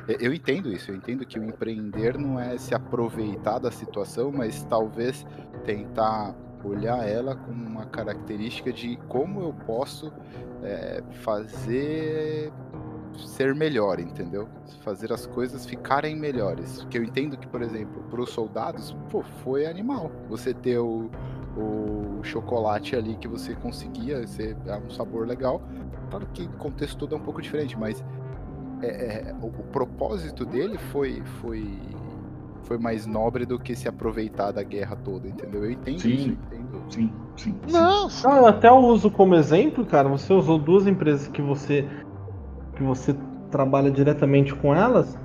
eu- eu entendo isso, eu entendo que o empreender não é se aproveitar da situação, mas talvez tentar olhar ela com uma característica de como eu posso é, fazer ser melhor, entendeu? Fazer as coisas ficarem melhores. Porque eu entendo que, por exemplo, para os soldados, pô, foi animal. Você ter o, o chocolate ali que você conseguia, você é um sabor legal. Claro que o contexto todo é um pouco diferente, mas é- é, o, o propósito dele foi, foi, foi mais nobre do que se aproveitar da guerra toda, entendeu? Eu entendo Sim. isso, eu entendo. Sim, sim. sim. Não, Não, eu até uso como exemplo, cara. Você usou duas empresas que você que você trabalha diretamente com elas.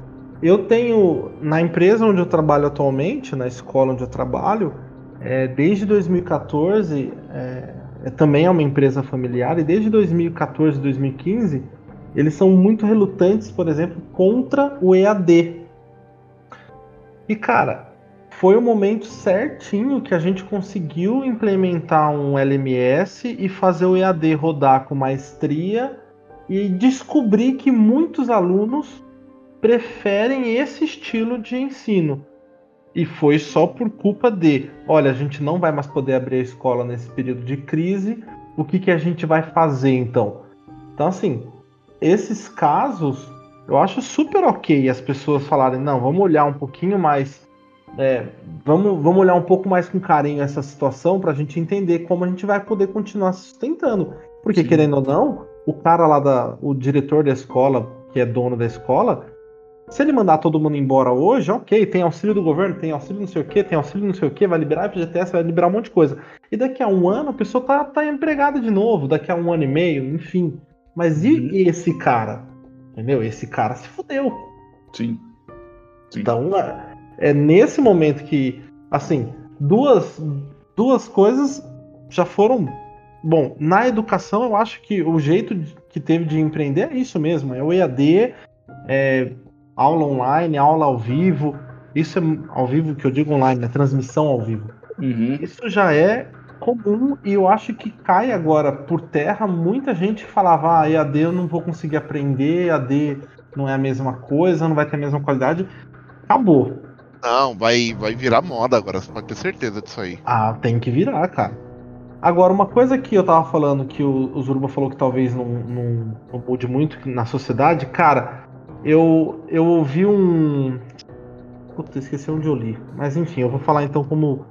Eu tenho na empresa onde eu trabalho atualmente, na escola onde eu trabalho, é, desde 2014, é, é, também é uma empresa familiar e desde 2014, 2015 eles são muito relutantes, por exemplo, contra o EAD. E cara, foi o momento certinho que a gente conseguiu implementar um LMS e fazer o EAD rodar com maestria e descobrir que muitos alunos preferem esse estilo de ensino. E foi só por culpa de, olha, a gente não vai mais poder abrir a escola nesse período de crise, o que, que a gente vai fazer então? Então, assim, esses casos, eu acho super ok as pessoas falarem, não, vamos olhar um pouquinho mais, é, vamos, vamos olhar um pouco mais com carinho essa situação para a gente entender como a gente vai poder continuar sustentando. Porque, Sim. querendo ou não, o cara lá, da, o diretor da escola, que é dono da escola, se ele mandar todo mundo embora hoje, ok, tem auxílio do governo, tem auxílio não sei o que, tem auxílio não sei o que, vai liberar a FGTS, vai liberar um monte de coisa. E daqui a um ano a pessoa tá, tá empregada de novo, daqui a um ano e meio, enfim. Mas e uhum. esse cara? Entendeu? Esse cara se fudeu. Sim. Sim. Então, é, é nesse momento que, assim, duas, duas coisas já foram. Bom, na educação eu acho que o jeito que teve de empreender é isso mesmo, é o EAD, é, aula online, aula ao vivo. Isso é ao vivo que eu digo online, né? Transmissão ao vivo. Uhum. Isso já é comum e eu acho que cai agora por terra. Muita gente falava, ah, EAD eu não vou conseguir aprender, EAD não é a mesma coisa, não vai ter a mesma qualidade. Acabou. Não, vai, vai virar moda agora, você pode ter certeza disso aí. Ah, tem que virar, cara. Agora, uma coisa que eu tava falando, que o, o Zuruba falou que talvez não, não, não mude muito na sociedade, cara, eu, eu ouvi um. Putz, esqueci onde eu li. Mas enfim, eu vou falar então como,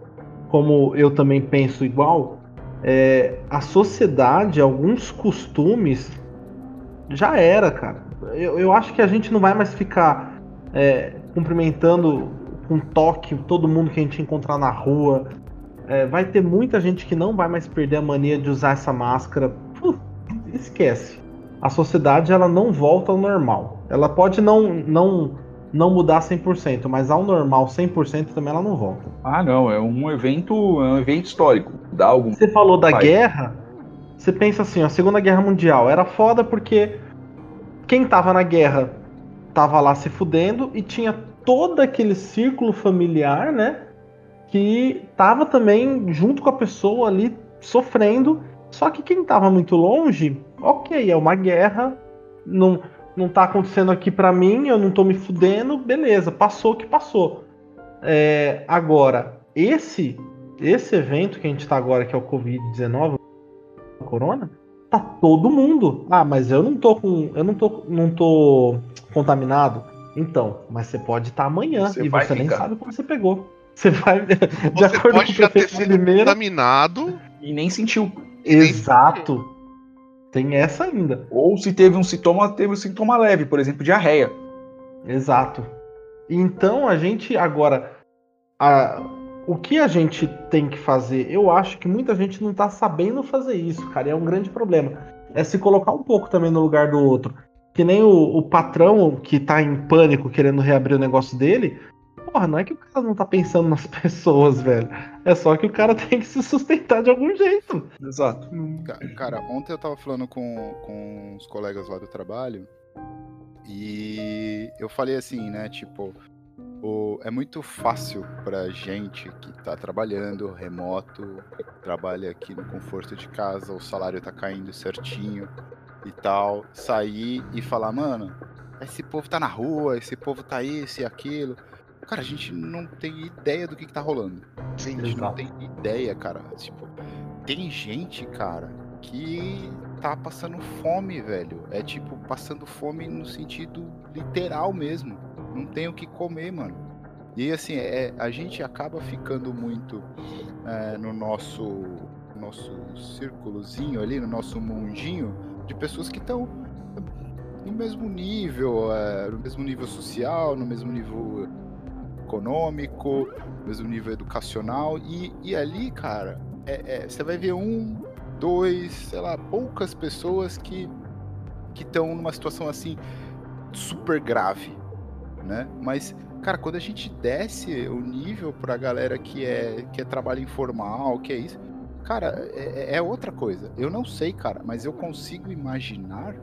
como eu também penso igual. É, a sociedade, alguns costumes, já era, cara. Eu, eu acho que a gente não vai mais ficar é, cumprimentando com toque todo mundo que a gente encontrar na rua. É, vai ter muita gente que não vai mais perder a mania de usar essa máscara. Puf, esquece. A sociedade ela não volta ao normal. Ela pode não, não, não mudar 100%, mas ao normal 100% também ela não volta. Ah, não, é um evento, é um evento histórico. Dá algum Você falou da guerra, você pensa assim, a Segunda Guerra Mundial era foda porque quem tava na guerra tava lá se fudendo e tinha todo aquele círculo familiar, né? Que tava também junto com a pessoa ali sofrendo. Só que quem tava muito longe, ok, é uma guerra, não, não tá acontecendo aqui para mim, eu não tô me fudendo, beleza, passou o que passou. É, agora, esse esse evento que a gente tá agora, que é o Covid-19, o Corona, tá todo mundo. Ah, mas eu não tô com. Eu não tô, não tô contaminado. Então, mas você pode estar tá amanhã você e você ficar. nem sabe como você pegou. Você vai. De você acordo pode com o já ter sido contaminado e nem sentiu. Exato. Tem essa ainda. Ou se teve um sintoma, teve um sintoma leve, por exemplo, diarreia. Exato. Então a gente agora. A, o que a gente tem que fazer? Eu acho que muita gente não tá sabendo fazer isso, cara. E é um grande problema. É se colocar um pouco também no lugar do outro. Que nem o, o patrão que tá em pânico querendo reabrir o negócio dele, porra, não é que o cara não tá pensando nas pessoas, velho. É só que o cara tem que se sustentar de algum jeito. Exato. Cara, ontem eu tava falando com, com os colegas lá do trabalho e eu falei assim, né, tipo, o, é muito fácil pra gente que tá trabalhando remoto, trabalha aqui no conforto de casa, o salário tá caindo certinho e tal, sair e falar, mano, esse povo tá na rua, esse povo tá isso e aquilo. Cara, a gente não tem ideia do que, que tá rolando. Sim, a gente não tem ideia, cara. Tipo, tem gente, cara, que tá passando fome, velho. É tipo, passando fome no sentido literal mesmo. Não tem o que comer, mano. E assim, é, a gente acaba ficando muito é, no nosso nosso círculozinho ali, no nosso mundinho de pessoas que estão no mesmo nível, é, no mesmo nível social, no mesmo nível econômico, mesmo nível educacional. E, e ali, cara, é, é, você vai ver um, dois, sei lá, poucas pessoas que estão numa situação assim super grave, né? Mas cara, quando a gente desce o nível pra galera que é que é trabalho informal, que é isso, cara, é, é outra coisa. Eu não sei, cara, mas eu consigo imaginar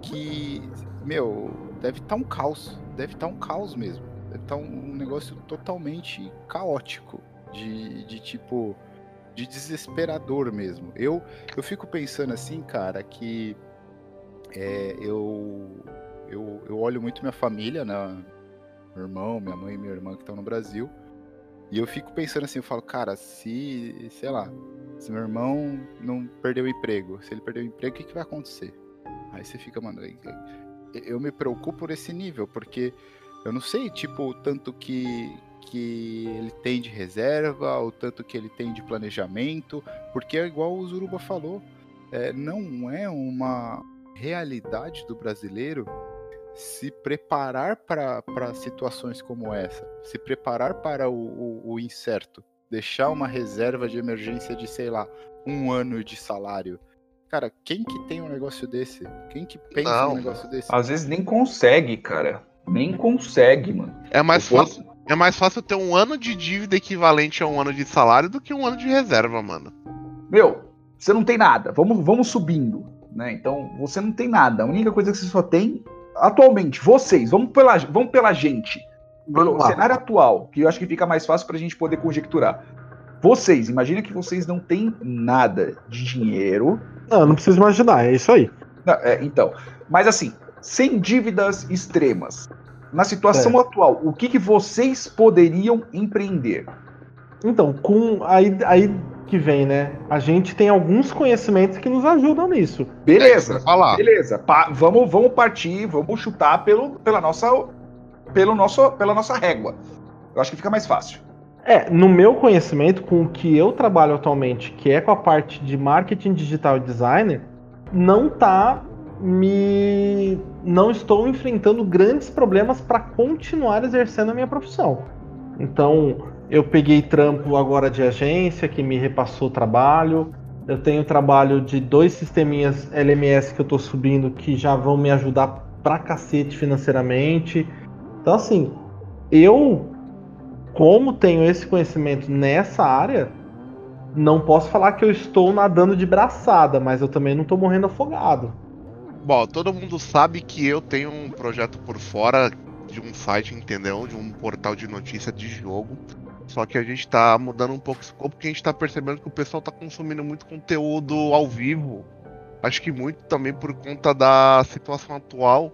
que, meu, deve estar tá um caos, deve estar tá um caos mesmo tá um negócio totalmente caótico. De, de tipo. De desesperador mesmo. Eu, eu fico pensando assim, cara, que é, eu, eu, eu olho muito minha família, né? Meu irmão, minha mãe e minha irmã que estão no Brasil. E eu fico pensando assim, eu falo, cara, se, sei lá, se meu irmão não perdeu o emprego, se ele perdeu o emprego, o que, que vai acontecer? Aí você fica, mano, eu me preocupo por esse nível, porque eu não sei, tipo, o tanto que, que ele tem de reserva, o tanto que ele tem de planejamento, porque é igual o Zuruba falou, é, não é uma realidade do brasileiro se preparar para situações como essa, se preparar para o, o, o, incerto, deixar uma reserva de emergência de, sei lá, um ano de salário. Cara, quem que tem um negócio desse? Quem que pensa Não, um negócio desse? Às vezes nem consegue, cara. Nem consegue, mano. É mais fácil. É mais fácil ter um ano de dívida equivalente a um ano de salário do que um ano de reserva, mano. Meu, você não tem nada. Vamos, vamos subindo, né? Então, você não tem nada. A única coisa que você só tem atualmente, vocês, vamos pela, vamos pela gente, pelo cenário atual, que eu acho que fica mais fácil para a gente poder conjecturar. Vocês, imagina que vocês não têm nada de dinheiro. Não, não precisa imaginar, é isso aí. Não, é, então, mas assim, sem dívidas extremas, na situação é. atual, o que, que vocês poderiam empreender? Então, com aí, aí que vem, né? A gente tem alguns conhecimentos que nos ajudam nisso. Beleza, é, beleza. Pa vamos, vamos partir, vamos chutar pelo, pela, nossa, pelo nosso, pela nossa régua. Eu acho que fica mais fácil. É, no meu conhecimento, com o que eu trabalho atualmente, que é com a parte de marketing digital e designer, não tá me. Não estou enfrentando grandes problemas para continuar exercendo a minha profissão. Então, eu peguei trampo agora de agência que me repassou trabalho. Eu tenho trabalho de dois sisteminhas LMS que eu tô subindo que já vão me ajudar pra cacete financeiramente. Então, assim, eu, como tenho esse conhecimento nessa área, não posso falar que eu estou nadando de braçada, mas eu também não estou morrendo afogado. Bom, todo mundo sabe que eu tenho um projeto por fora de um site, entendeu? De um portal de notícia de jogo. Só que a gente tá mudando um pouco o escopo porque a gente tá percebendo que o pessoal tá consumindo muito conteúdo ao vivo. Acho que muito também por conta da situação atual.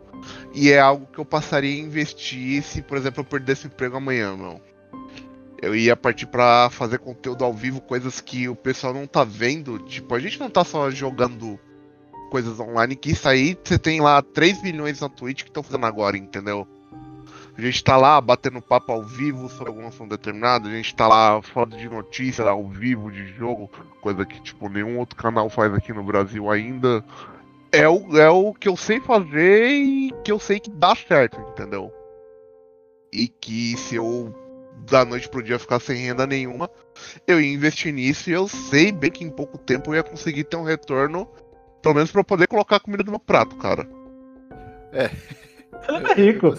E é algo que eu passaria a investir se, por exemplo, eu perdesse emprego amanhã, meu. Eu ia partir para fazer conteúdo ao vivo, coisas que o pessoal não tá vendo. Tipo, a gente não tá só jogando coisas online, que isso aí você tem lá 3 milhões na Twitch que estão fazendo agora, entendeu? A gente tá lá batendo papo ao vivo sobre algum assunto determinado, a gente tá lá falando de notícias ao vivo de jogo, coisa que tipo nenhum outro canal faz aqui no Brasil ainda. É o, é o que eu sei fazer e que eu sei que dá certo, entendeu? E que se eu da noite pro dia ficar sem renda nenhuma, eu ia investir nisso e eu sei bem que em pouco tempo eu ia conseguir ter um retorno, pelo menos para poder colocar comida no meu prato, cara. É. Ele é rico.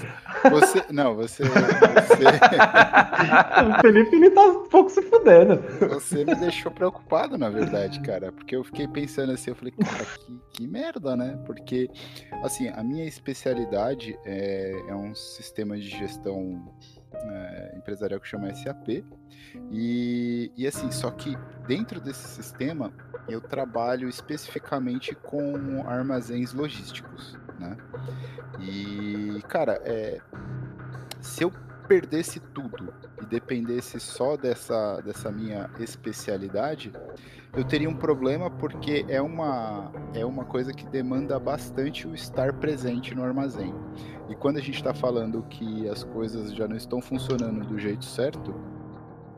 Você, não, você. você... o Felipe ele tá um pouco se fudendo. Você me deixou preocupado, na verdade, cara. Porque eu fiquei pensando assim, eu falei, cara, que, que merda, né? Porque, assim, a minha especialidade é, é um sistema de gestão é, empresarial que chama SAP. E, e assim, só que dentro desse sistema eu trabalho especificamente com armazéns logísticos, né? E, cara, é, se eu perdesse tudo e dependesse só dessa, dessa minha especialidade, eu teria um problema porque é uma, é uma coisa que demanda bastante o estar presente no armazém. E quando a gente está falando que as coisas já não estão funcionando do jeito certo,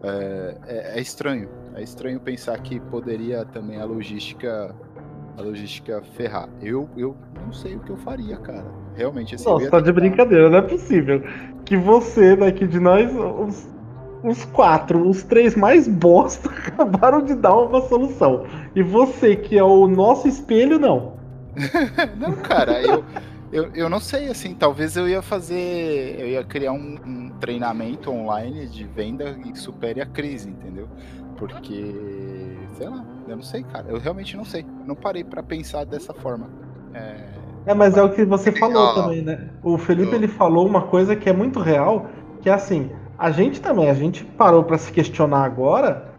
é, é, é estranho. É estranho pensar que poderia também a logística a logística ferrar. Eu, eu não sei o que eu faria, cara. Realmente, assim. Nossa, tá de brincadeira, não é possível. Que você, daqui de nós, os, os quatro, os três mais bosta, acabaram de dar uma solução. E você, que é o nosso espelho, não. não, cara, eu, eu, eu não sei, assim, talvez eu ia fazer. Eu ia criar um, um treinamento online de venda que supere a crise, entendeu? Porque, sei lá, eu não sei, cara. Eu realmente não sei. Não parei para pensar dessa forma. É... é... mas é o que você falou também, né? O Felipe ele falou uma coisa que é muito real, que é assim, a gente também, a gente parou para se questionar agora,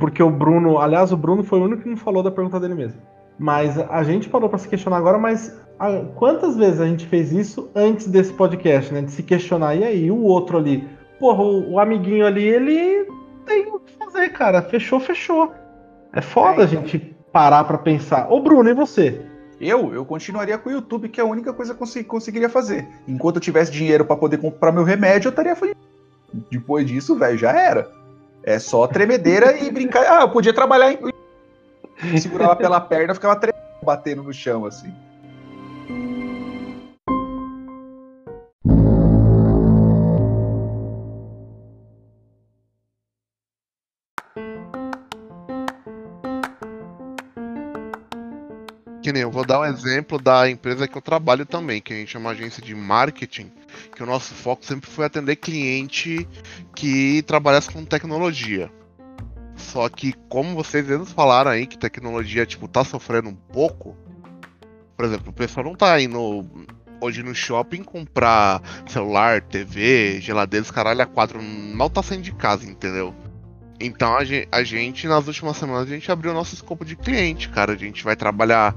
porque o Bruno, aliás, o Bruno foi o único que não falou da pergunta dele mesmo. Mas a gente parou para se questionar agora, mas a, quantas vezes a gente fez isso antes desse podcast, né? De se questionar, e aí, o outro ali? Porra, o, o amiguinho ali, ele tem o que fazer, cara. Fechou, fechou. É foda É, a gente parar para pensar. Ô, Bruno, e você? Eu, eu continuaria com o YouTube, que é a única coisa que eu consegui- conseguiria fazer. Enquanto eu tivesse dinheiro pra poder comprar meu remédio, eu estaria feliz. Depois disso, velho, já era. É só tremedeira e brincar. Ah, eu podia trabalhar em. Segurava pela perna, ficava batendo no chão, assim. Que nem eu vou dar um exemplo da empresa que eu trabalho também, que a gente é uma agência de marketing, que o nosso foco sempre foi atender cliente que trabalhasse com tecnologia. Só que, como vocês mesmos falaram aí, que tecnologia, tipo, tá sofrendo um pouco. Por exemplo, o pessoal não tá indo hoje no shopping comprar celular, TV, geladeira, caralho, a quatro, mal tá saindo de casa, entendeu? Então a gen- a gente, nas últimas semanas, a gente abriu nosso escopo de cliente, cara. A gente vai trabalhar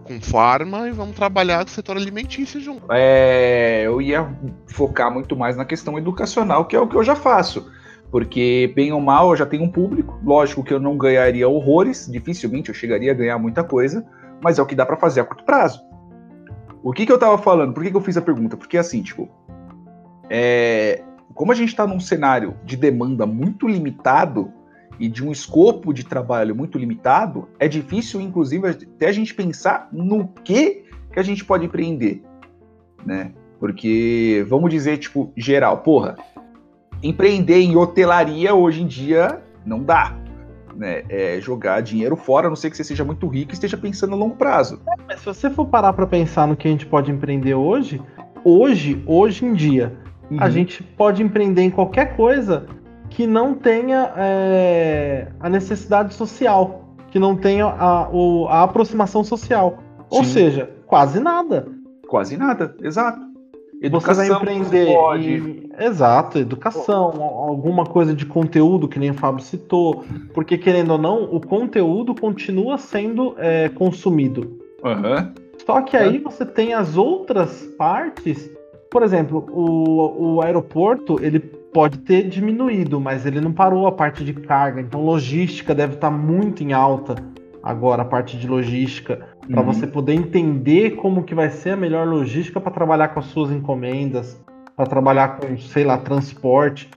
com farma e vamos trabalhar com o setor alimentício junto. É, eu ia focar muito mais na questão educacional, que é o que eu já faço. Porque, bem ou mal, eu já tenho um público. Lógico que eu não ganharia horrores, dificilmente eu chegaria a ganhar muita coisa, mas é o que dá pra fazer a curto prazo. O que, que eu tava falando? Por que, que eu fiz a pergunta? Porque, assim, tipo, é, como a gente tá num cenário de demanda muito limitado e de um escopo de trabalho muito limitado, é difícil, inclusive, até a gente pensar no que que a gente pode empreender, né? Porque, vamos dizer, tipo, geral, porra, empreender em hotelaria hoje em dia não dá. Né? É jogar dinheiro fora, a não ser que você seja muito rico e esteja pensando a longo prazo. Mas se você for parar para pensar no que a gente pode empreender hoje, hoje, hoje em dia, a Uhum. gente pode empreender em qualquer coisa que não tenha é, a necessidade social, que não tenha a, o- a aproximação social. Ou Sim. seja, quase nada. Quase nada, exato. Você vai empreender você pode. Exato, educação, al- alguma coisa de conteúdo, que nem o Fábio citou. Porque, querendo ou não, o conteúdo continua sendo é, consumido. Aham. Só que aí você tem as outras partes. Por exemplo, o, o aeroporto ele pode ter diminuído, mas ele não parou a parte de carga. Então, logística deve estar muito em alta agora, a parte de logística, para Uhum. você poder entender como que vai ser a melhor logística para trabalhar com as suas encomendas, para trabalhar com, sei lá, transporte.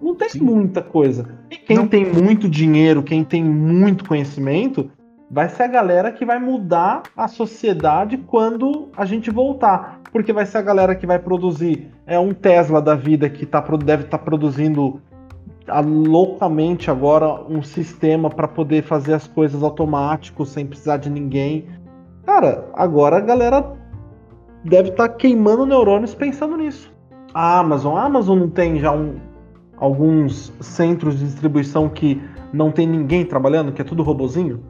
Não tem Sim. muita coisa. E quem Não. tem muito dinheiro, quem tem muito conhecimento, vai ser a galera que vai mudar a sociedade quando a gente voltar. Porque vai ser a galera que vai produzir. É um Tesla da vida que tá, deve estar produzindo ah, loucamente agora um sistema para poder fazer as coisas automático, sem precisar de ninguém. Cara, agora a galera deve estar queimando neurônios pensando nisso. A Amazon, a Amazon não tem já um- alguns centros de distribuição que não tem ninguém trabalhando, que é tudo robozinho?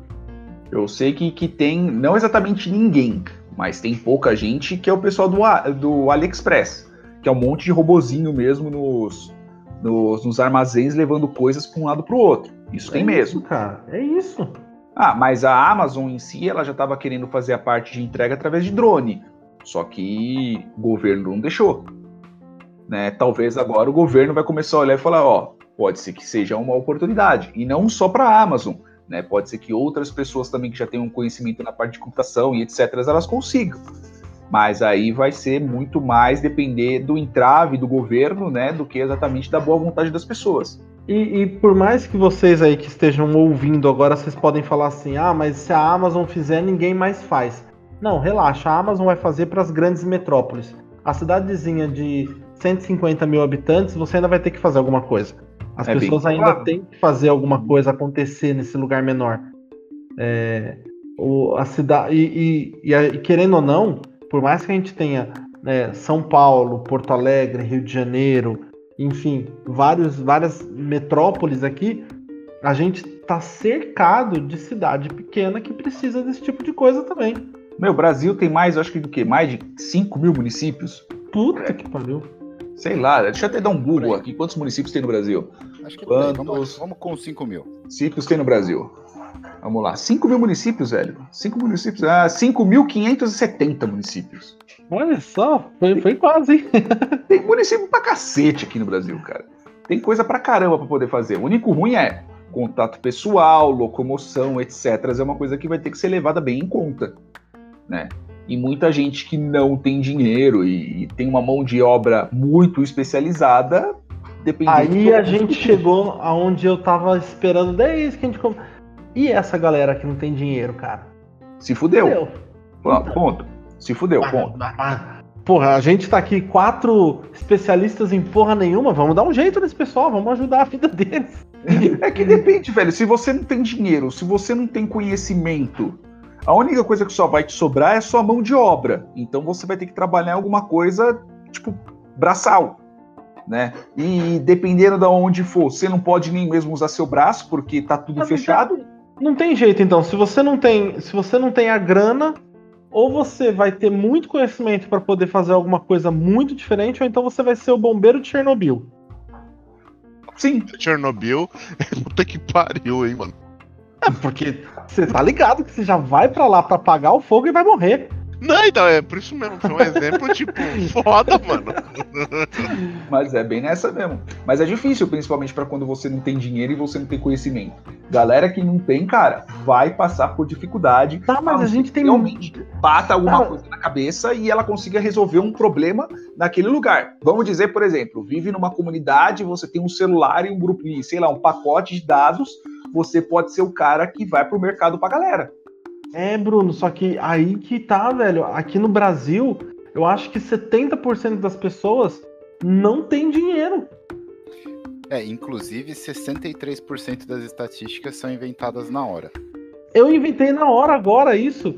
Eu sei que, que tem, não exatamente ninguém, mas tem pouca gente que é o pessoal do, do AliExpress, que é um monte de robozinho mesmo nos, nos, nos armazéns levando coisas para um lado para o outro. Isso tem é mesmo. Isso, cara, é isso. Ah, mas a Amazon em si, ela já estava querendo fazer a parte de entrega através de drone. Só que o governo não deixou. Né? Talvez agora o governo vai começar a olhar e falar, ó, pode ser que seja uma oportunidade. E não só para a Amazon. Né? Pode ser que outras pessoas também que já tenham conhecimento na parte de computação e etc, elas consigam. Mas aí vai ser muito mais depender do entrave do governo, né, do que exatamente da boa vontade das pessoas. E, e por mais que vocês aí que estejam ouvindo agora, vocês podem falar assim: ah, mas se a Amazon fizer, ninguém mais faz. Não, relaxa, a Amazon vai fazer para as grandes metrópoles. A cidadezinha de 150 mil habitantes, você ainda vai ter que fazer alguma coisa. As É bem pessoas ainda provável. têm que fazer alguma coisa acontecer nesse lugar menor. É, o, a cidade e, e- e a- e querendo ou não, por mais que a gente tenha né, São Paulo, Porto Alegre, Rio de Janeiro, enfim, vários, várias metrópoles aqui, a gente tá cercado de cidade pequena que precisa desse tipo de coisa também. Meu, o Brasil tem mais, eu acho que do que? Mais de 5 mil municípios? Puta que pariu. Sei lá, deixa eu até dar um Google aqui. Quantos municípios tem no Brasil? Acho que. Quantos? Vamos, vamos com 5 mil. Municípios tem no Brasil. Vamos lá. 5 mil municípios, velho. 5 municípios. Ah, 5.570 municípios. Olha só, foi, foi quase, hein? Tem município pra cacete aqui no Brasil, cara. Tem coisa pra caramba pra poder fazer. O único ruim é contato pessoal, locomoção, etc. É uma coisa que vai ter que ser levada bem em conta, né? E muita gente que não tem dinheiro e, e tem uma mão de obra muito especializada, dependendo. Aí a gente chegou aonde eu tava esperando desde que a gente. E essa galera que não tem dinheiro, cara? Se fudeu. Fudeu. Ponto. ponto. Se fudeu, ponto. Ah, Porra, a gente tá aqui quatro especialistas em porra nenhuma. Vamos dar um jeito nesse pessoal, vamos ajudar a vida deles. É que depende, velho. Se você não tem dinheiro, se você não tem conhecimento, a única coisa que só vai te sobrar é sua mão de obra. Então você vai ter que trabalhar em alguma coisa, tipo, braçal. Né? E dependendo de onde for, você não pode nem mesmo usar seu braço, porque tá tudo Mas fechado. Não tem jeito então. Se você não tem, se você não tem a grana, ou você vai ter muito conhecimento pra poder fazer alguma coisa muito diferente, ou então você vai ser o bombeiro de Chernobyl. Sim, Chernobyl, puta que pariu, hein, mano. É porque você tá ligado que você já vai pra lá pra apagar o fogo e vai morrer. Não, então, é por isso mesmo. Foi um exemplo, tipo, foda, mano. mas é bem nessa mesmo. Mas é difícil, principalmente pra quando você não tem dinheiro e você não tem conhecimento. Galera que não tem, cara, vai passar por dificuldade. Tá, mas a gente tem realmente bata alguma Ah. coisa na cabeça e ela consiga resolver um problema naquele lugar. Vamos dizer, por exemplo, vive numa comunidade, você tem um celular e um grupo, e, sei lá, um pacote de dados, você pode ser o cara que vai pro mercado pra galera. É, Bruno, só que aí que tá, velho. Aqui no Brasil, eu acho que 70% das pessoas não tem dinheiro. É, inclusive 63% das estatísticas são inventadas na hora. Eu inventei na hora agora isso.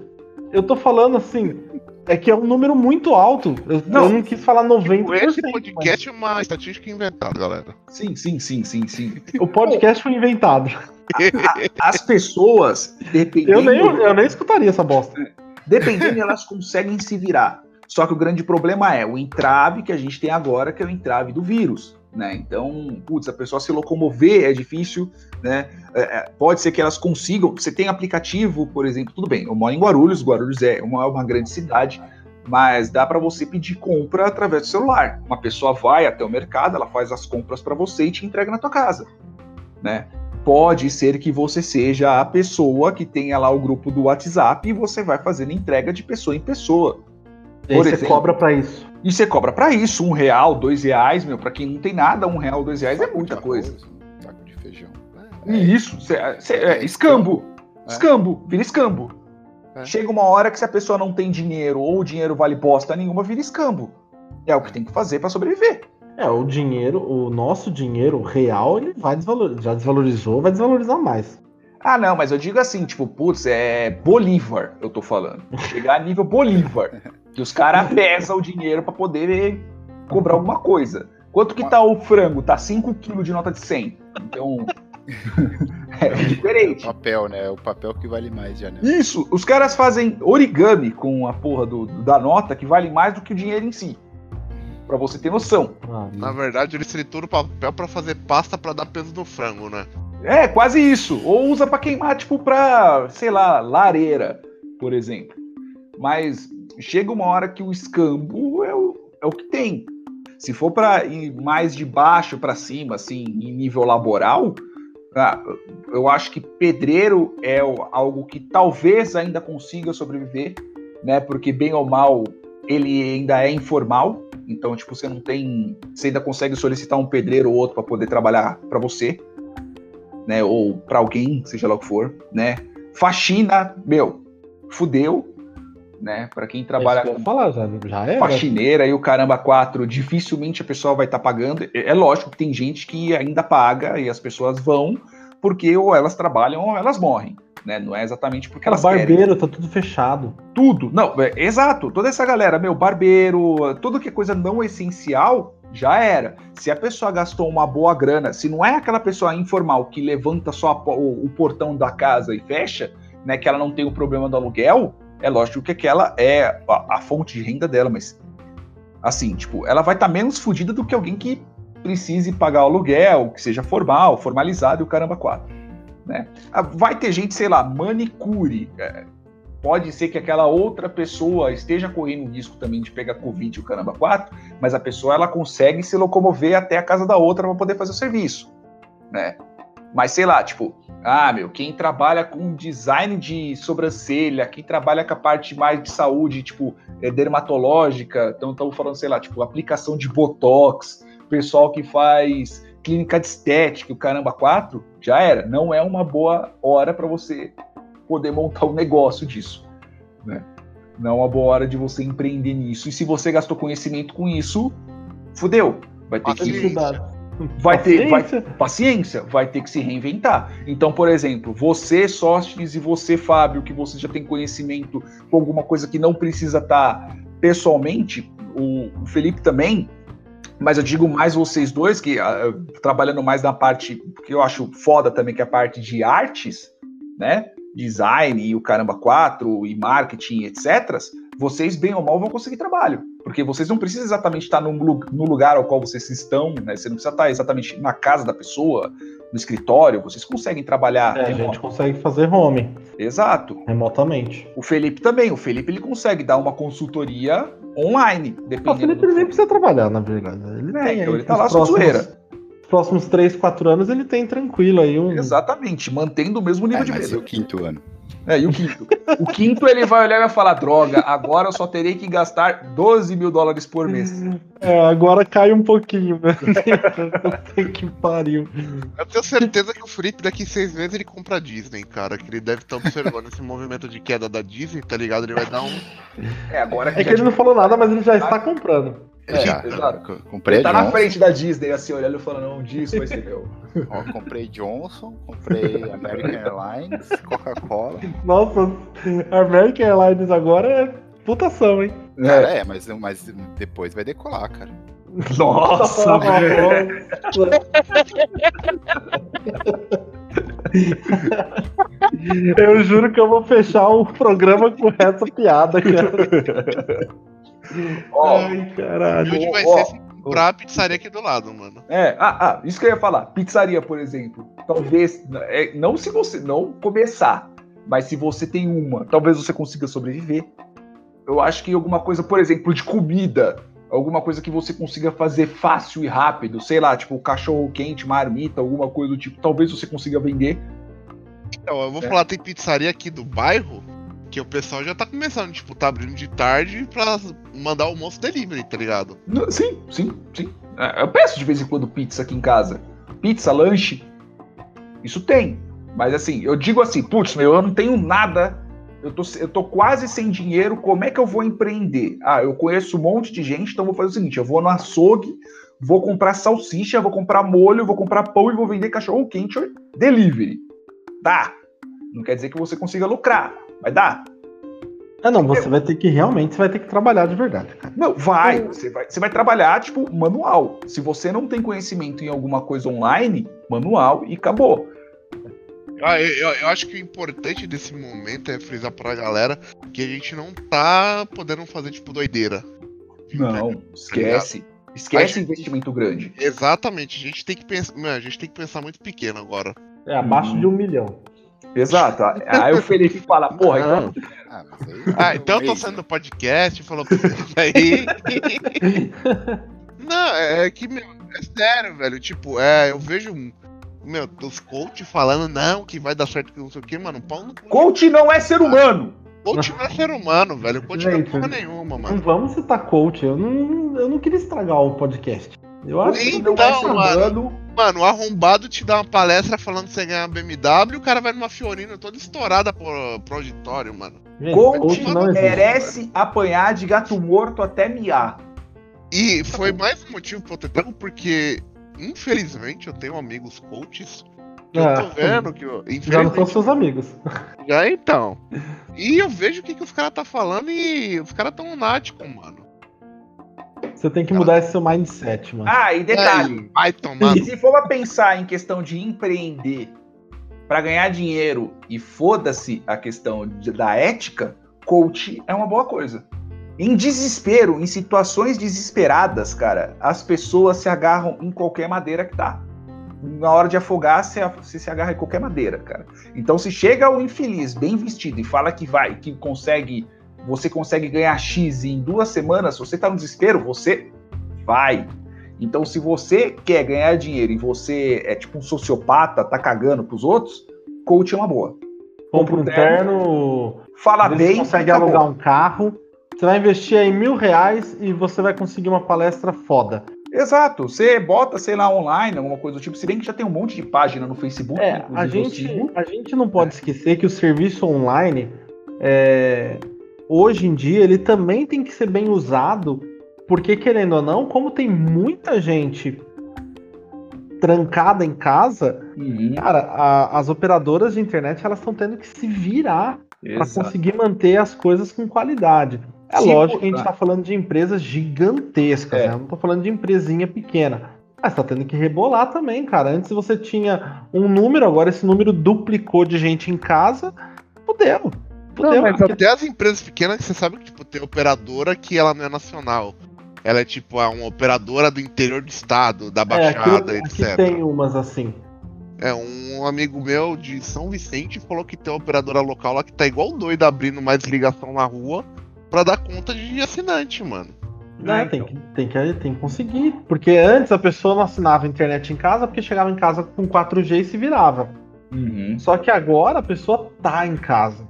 Eu tô falando assim, é que é um número muito alto. Eu Não. eu não quis falar 90%. Esse mas podcast é uma estatística inventada, galera. Sim, sim, sim, sim, sim. O podcast foi inventado. As pessoas, dependendo, Eu nem, eu nem escutaria essa bosta. dependendo, elas conseguem se virar. Só que o grande problema é o entrave que a gente tem agora, que é o entrave do vírus. Né? Então, putz, a pessoa se locomover é difícil, né? É, é, pode ser que elas consigam. Você tem aplicativo, por exemplo, tudo bem. Eu moro em Guarulhos, Guarulhos é uma, uma grande cidade, mas dá para você pedir compra através do celular. Uma pessoa vai até o mercado, ela faz as compras para você e te entrega na tua casa, né? Pode ser que você seja a pessoa que tenha lá o grupo do WhatsApp e você vai fazendo entrega de pessoa em pessoa. E Por você exemplo. cobra pra isso. E você cobra para isso, um real, dois reais, meu, para quem não tem nada, um real, dois reais é muita coisa. arroz, um Saco de feijão. E isso, cê- cê- é, escambo. É. Escambo, vira escambo. É. Chega uma hora que se a pessoa não tem dinheiro ou o dinheiro vale bosta nenhuma, vira escambo. É o que tem que fazer para sobreviver. É, o dinheiro, o nosso dinheiro real, ele vai desvalorizar. Já desvalorizou, vai desvalorizar mais. Ah, não, mas eu digo assim, tipo, putz, é Bolívar, eu tô falando. Chegar a nível Bolívar. Que os caras pesam o dinheiro para poder cobrar alguma coisa. Quanto que tá o frango? Tá 5 quilos de nota de 100. Então. é diferente. Papel, né? É o papel que vale mais já, né? Isso, os caras fazem origami com a porra do, da nota que vale mais do que o dinheiro em si. Pra você ter noção. Ah, Na verdade, eles trituram o papel pra fazer pasta pra dar peso no frango, né? É, quase isso. Ou usa pra queimar, tipo, pra, sei lá, lareira, por exemplo. Mas chega uma hora que o escambo é o, é o que tem. Se for pra ir mais de baixo pra cima, assim, em nível laboral, ah, eu acho que pedreiro é algo que talvez ainda consiga sobreviver, né? Porque bem ou mal ele ainda é informal. Então, tipo, você não tem. Você ainda consegue solicitar um pedreiro ou outro para poder trabalhar para você, né? Ou para alguém, seja lá o que for, né? Faxina, meu, fudeu, né? Para quem trabalha É com falar, já, é. faxineira e o caramba 4, dificilmente a pessoa vai estar pagando. É é lógico que tem gente que ainda paga e as pessoas vão porque ou elas trabalham ou elas morrem. Né? Não é exatamente porque elas querem barbeiro, tá tudo fechado. tudo. Não, é, exato. Toda essa galera, meu, barbeiro, tudo que é coisa não essencial, já era. Se a pessoa gastou uma boa grana, se não é aquela pessoa informal que levanta só o, o portão da casa e fecha, né, que ela não tem o problema do aluguel, é lógico que aquela é a, a fonte de renda dela, mas Assim, tipo, ela vai estar tá menos fodida do que alguém que precise pagar o aluguel, que seja formal, formalizado e o caramba quatro. Né? Ah, vai ter gente, sei lá, manicure. É, pode ser que aquela outra pessoa esteja correndo risco também de pegar Covid e o caramba 4, mas a pessoa ela consegue se locomover até a casa da outra para poder fazer o serviço, né? Mas sei lá, tipo, ah, meu, quem trabalha com design de sobrancelha, quem trabalha com a parte mais de saúde, tipo, é, dermatológica, então estamos falando, sei lá, tipo, aplicação de botox, pessoal que faz clínica de estética, o caramba 4, já era. Não é uma boa hora para você poder montar um negócio disso, né? Não é uma boa hora de você empreender nisso. E se você gastou conhecimento com isso, fudeu. Vai ter que vai ter vai, paciência, vai ter que se reinventar. Então, por exemplo, você, Sóstenes, e você, Fábio, que você já tem conhecimento com alguma coisa que não precisa estar tá pessoalmente, o Felipe também, mas eu digo mais vocês dois, que uh, trabalhando mais na parte que eu acho foda também, que é a parte de artes, né? Design e o caramba 4 e marketing, etc. Vocês, bem ou mal, vão conseguir trabalho. Porque vocês não precisam exatamente estar no, no lugar ao qual vocês estão, né? Você não precisa estar exatamente na casa da pessoa, no escritório, vocês conseguem trabalhar. É, a gente consegue fazer home. Exato. Remotamente. O Felipe também. O Felipe ele consegue dar uma consultoria online. Dependendo o Felipe ele nem precisa trabalhar, na verdade. Ele, é, tem, então ele tá lá só zoeira próximos 3, 4 anos ele tem tranquilo aí. Um... Exatamente, mantendo o mesmo nível é, de vida. o quinto ano. É, e o quinto? o quinto ele vai olhar e vai falar: droga, agora eu só terei que gastar 12 mil dólares por mês. É, agora cai um pouquinho, velho. que pariu. Eu tenho certeza que o Felipe daqui seis meses ele compra a Disney, cara. Que ele deve estar observando esse movimento de queda da Disney, tá ligado? Ele vai dar um. É, agora que, é que ele não falou nada, mas ele já está comprando. É, já, exato. Comprei tá Johnson. na frente da Disney, assim, olhando e falando, não, disso vai ser meu. Ó, comprei Johnson, comprei American Airlines, Coca-Cola. Nossa, American Airlines agora é putação, hein? Cara, é, mas, mas depois vai decolar, cara. Nossa, velho. Eu juro que eu vou fechar o programa com essa piada, cara. Oh, Ai, caralho. Hoje vai ser comprar a pizzaria aqui do lado, mano. É, ah, ah, isso que eu ia falar. Pizzaria, por exemplo. Talvez, é, não se você não começar, mas se você tem uma, talvez você consiga sobreviver. Eu acho que alguma coisa, por exemplo, de comida, alguma coisa que você consiga fazer fácil e rápido, sei lá, tipo cachorro quente, marmita, alguma coisa do tipo, talvez você consiga vender. Então, eu vou é. falar, tem pizzaria aqui do bairro que o pessoal já tá começando, tipo, tá abrindo de tarde pra mandar o almoço delivery, tá ligado? Sim, sim, sim. É, eu peço de vez em quando pizza aqui em casa. Pizza, lanche. Isso tem. Mas assim, eu digo assim, putz, meu, eu não tenho nada. Eu tô, eu tô quase sem dinheiro, como é que eu vou empreender? Ah, eu conheço um monte de gente, então vou fazer o seguinte: eu vou no açougue, vou comprar salsicha, vou comprar molho, vou comprar pão e vou vender cachorro quente delivery. Tá. Não quer dizer que você consiga lucrar. Vai dar? Ah, não, você vai ter que realmente, você vai ter que trabalhar de verdade, cara. Não, vai. Você vai, você vai trabalhar, tipo, manual. Se você não tem conhecimento em alguma coisa online, manual e acabou. Ah, eu, eu, acho que o importante desse momento é frisar pra galera que a gente não tá podendo fazer, tipo, doideira. Não, tá esquece. Esquece gente, investimento grande. Exatamente, a gente tem que pensar. a gente tem que pensar muito pequeno agora. É, abaixo hum. de um milhão. Exato. Aí o Felipe fala, porra, então. Ah, ah então eu tô saindo do podcast, falou aí. Não, é que, meu, é sério, velho. Tipo, é, eu vejo, meu, os coach falando, não, que vai dar certo, que não sei o que, mano. Pau no... Coach não é ser humano! Coach não é ser humano, velho. Coach Gente, não é porra nenhuma, mano. Não vamos citar coach. Eu não, eu não queria estragar o podcast. Eu acho então, que não é ser humano Mano, o arrombado te dá uma palestra falando que você ganha uma BMW, o cara vai numa Fiorina toda estourada pro, pro auditório, mano. Coach merece apanhar de gato morto até miar. E foi mais um motivo pro eu porque, infelizmente, eu tenho amigos coaches que eu tô é. vendo que. Eu, já não são seus amigos. Já então. E eu vejo o que, que os caras tá falando e os caras tão lunáticos, mano. Você tem que mudar esse seu mindset, mano. Ah, e detalhe. Vai tomar. E se for pra pensar em questão de empreender para ganhar dinheiro e foda-se a questão de, da ética, coach é uma boa coisa. Em desespero, em situações desesperadas, cara, as pessoas se agarram em qualquer madeira que tá. Na hora de afogar, você, você se agarra em qualquer madeira, cara. Então, se chega o infeliz bem vestido e fala que vai, que consegue, você consegue ganhar X em duas semanas, se você tá no desespero, você vai. Então, se você quer ganhar dinheiro e você é tipo um sociopata, tá cagando pros outros, coach é uma boa. Compra um terno, fala bem, consegue acabou. alugar um carro. Você vai investir aí mil reais e você vai conseguir uma palestra foda. Exato. Você bota, sei lá, online, alguma coisa do tipo. Se bem que já tem um monte de página no Facebook. É, a gente, a gente não pode esquecer que o serviço online, é, hoje em dia, ele também tem que ser bem usado, porque, querendo ou não, como tem muita gente trancada em casa, Uhum, cara, a- as operadoras de internet elas estão tendo que se virar para conseguir manter as coisas com qualidade. É lógico que a gente tá. está falando de empresas gigantescas, É. né? Não tô falando de empresinha pequena. Mas tá tendo que rebolar também, cara. Antes você tinha um número, agora esse número duplicou de gente em casa. Fudeu. Não, mas até as empresas pequenas que você sabe que tipo, tem operadora que ela não é nacional. Ela é tipo uma operadora do interior do estado, da é, Baixada, aqui, aqui etc. tem umas assim. É, um amigo meu de São Vicente falou que tem uma operadora local lá que tá igual doido abrindo mais ligação na rua pra dar conta de assinante, mano. Né? Ah, tem, então. que, tem, que, tem que conseguir. Porque antes a pessoa não assinava internet em casa porque chegava em casa com 4G e se virava. Uhum. Só que agora a pessoa tá em casa.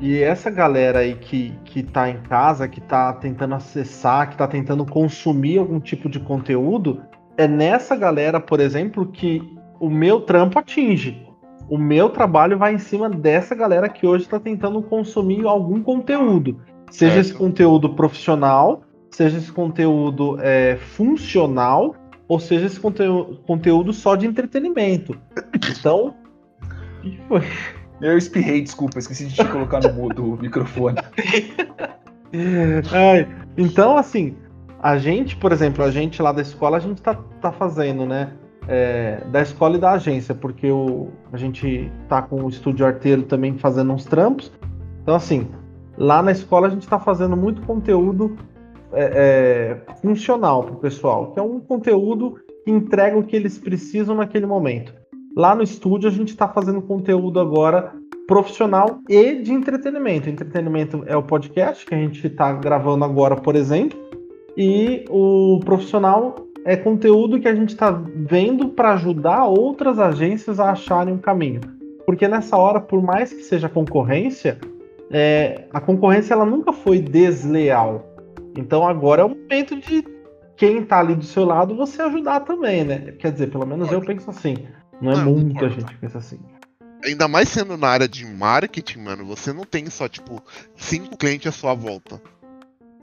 E essa galera aí que, que tá em casa, que tá tentando acessar, que tá tentando consumir algum tipo de conteúdo, é nessa galera, por exemplo, que o meu trampo atinge. O meu trabalho vai em cima dessa galera que hoje está tentando consumir algum conteúdo. Seja Certo. esse conteúdo profissional, seja esse conteúdo é, funcional, ou seja esse conteúdo, conteúdo só de entretenimento. Então. o que foi? Eu espirrei, desculpa, esqueci de te colocar no mudo o microfone. Então, assim, a gente, por exemplo, a gente lá da escola, a gente tá, tá fazendo, né? é, da escola e da agência, porque o, a gente tá com o estúdio arteiro também fazendo uns trampos. Então, assim, lá na escola a gente tá fazendo muito conteúdo é, é, funcional pro pessoal, que é um conteúdo que entrega o que eles precisam naquele momento. Lá no estúdio a gente está fazendo conteúdo agora profissional e de entretenimento. Entretenimento é o podcast que a gente está gravando agora, por exemplo, e o profissional é conteúdo que a gente está vendo para ajudar outras agências a acharem um caminho. Porque nessa hora, por mais que seja concorrência, é, a concorrência ela nunca foi desleal. Então agora é o momento de quem está ali do seu lado você ajudar também, né? Quer dizer, pelo menos eu penso assim. Não é Não, muita concordo. gente que pensa assim. Ainda mais sendo na área de marketing, mano, você não tem só, tipo, cinco clientes à sua volta.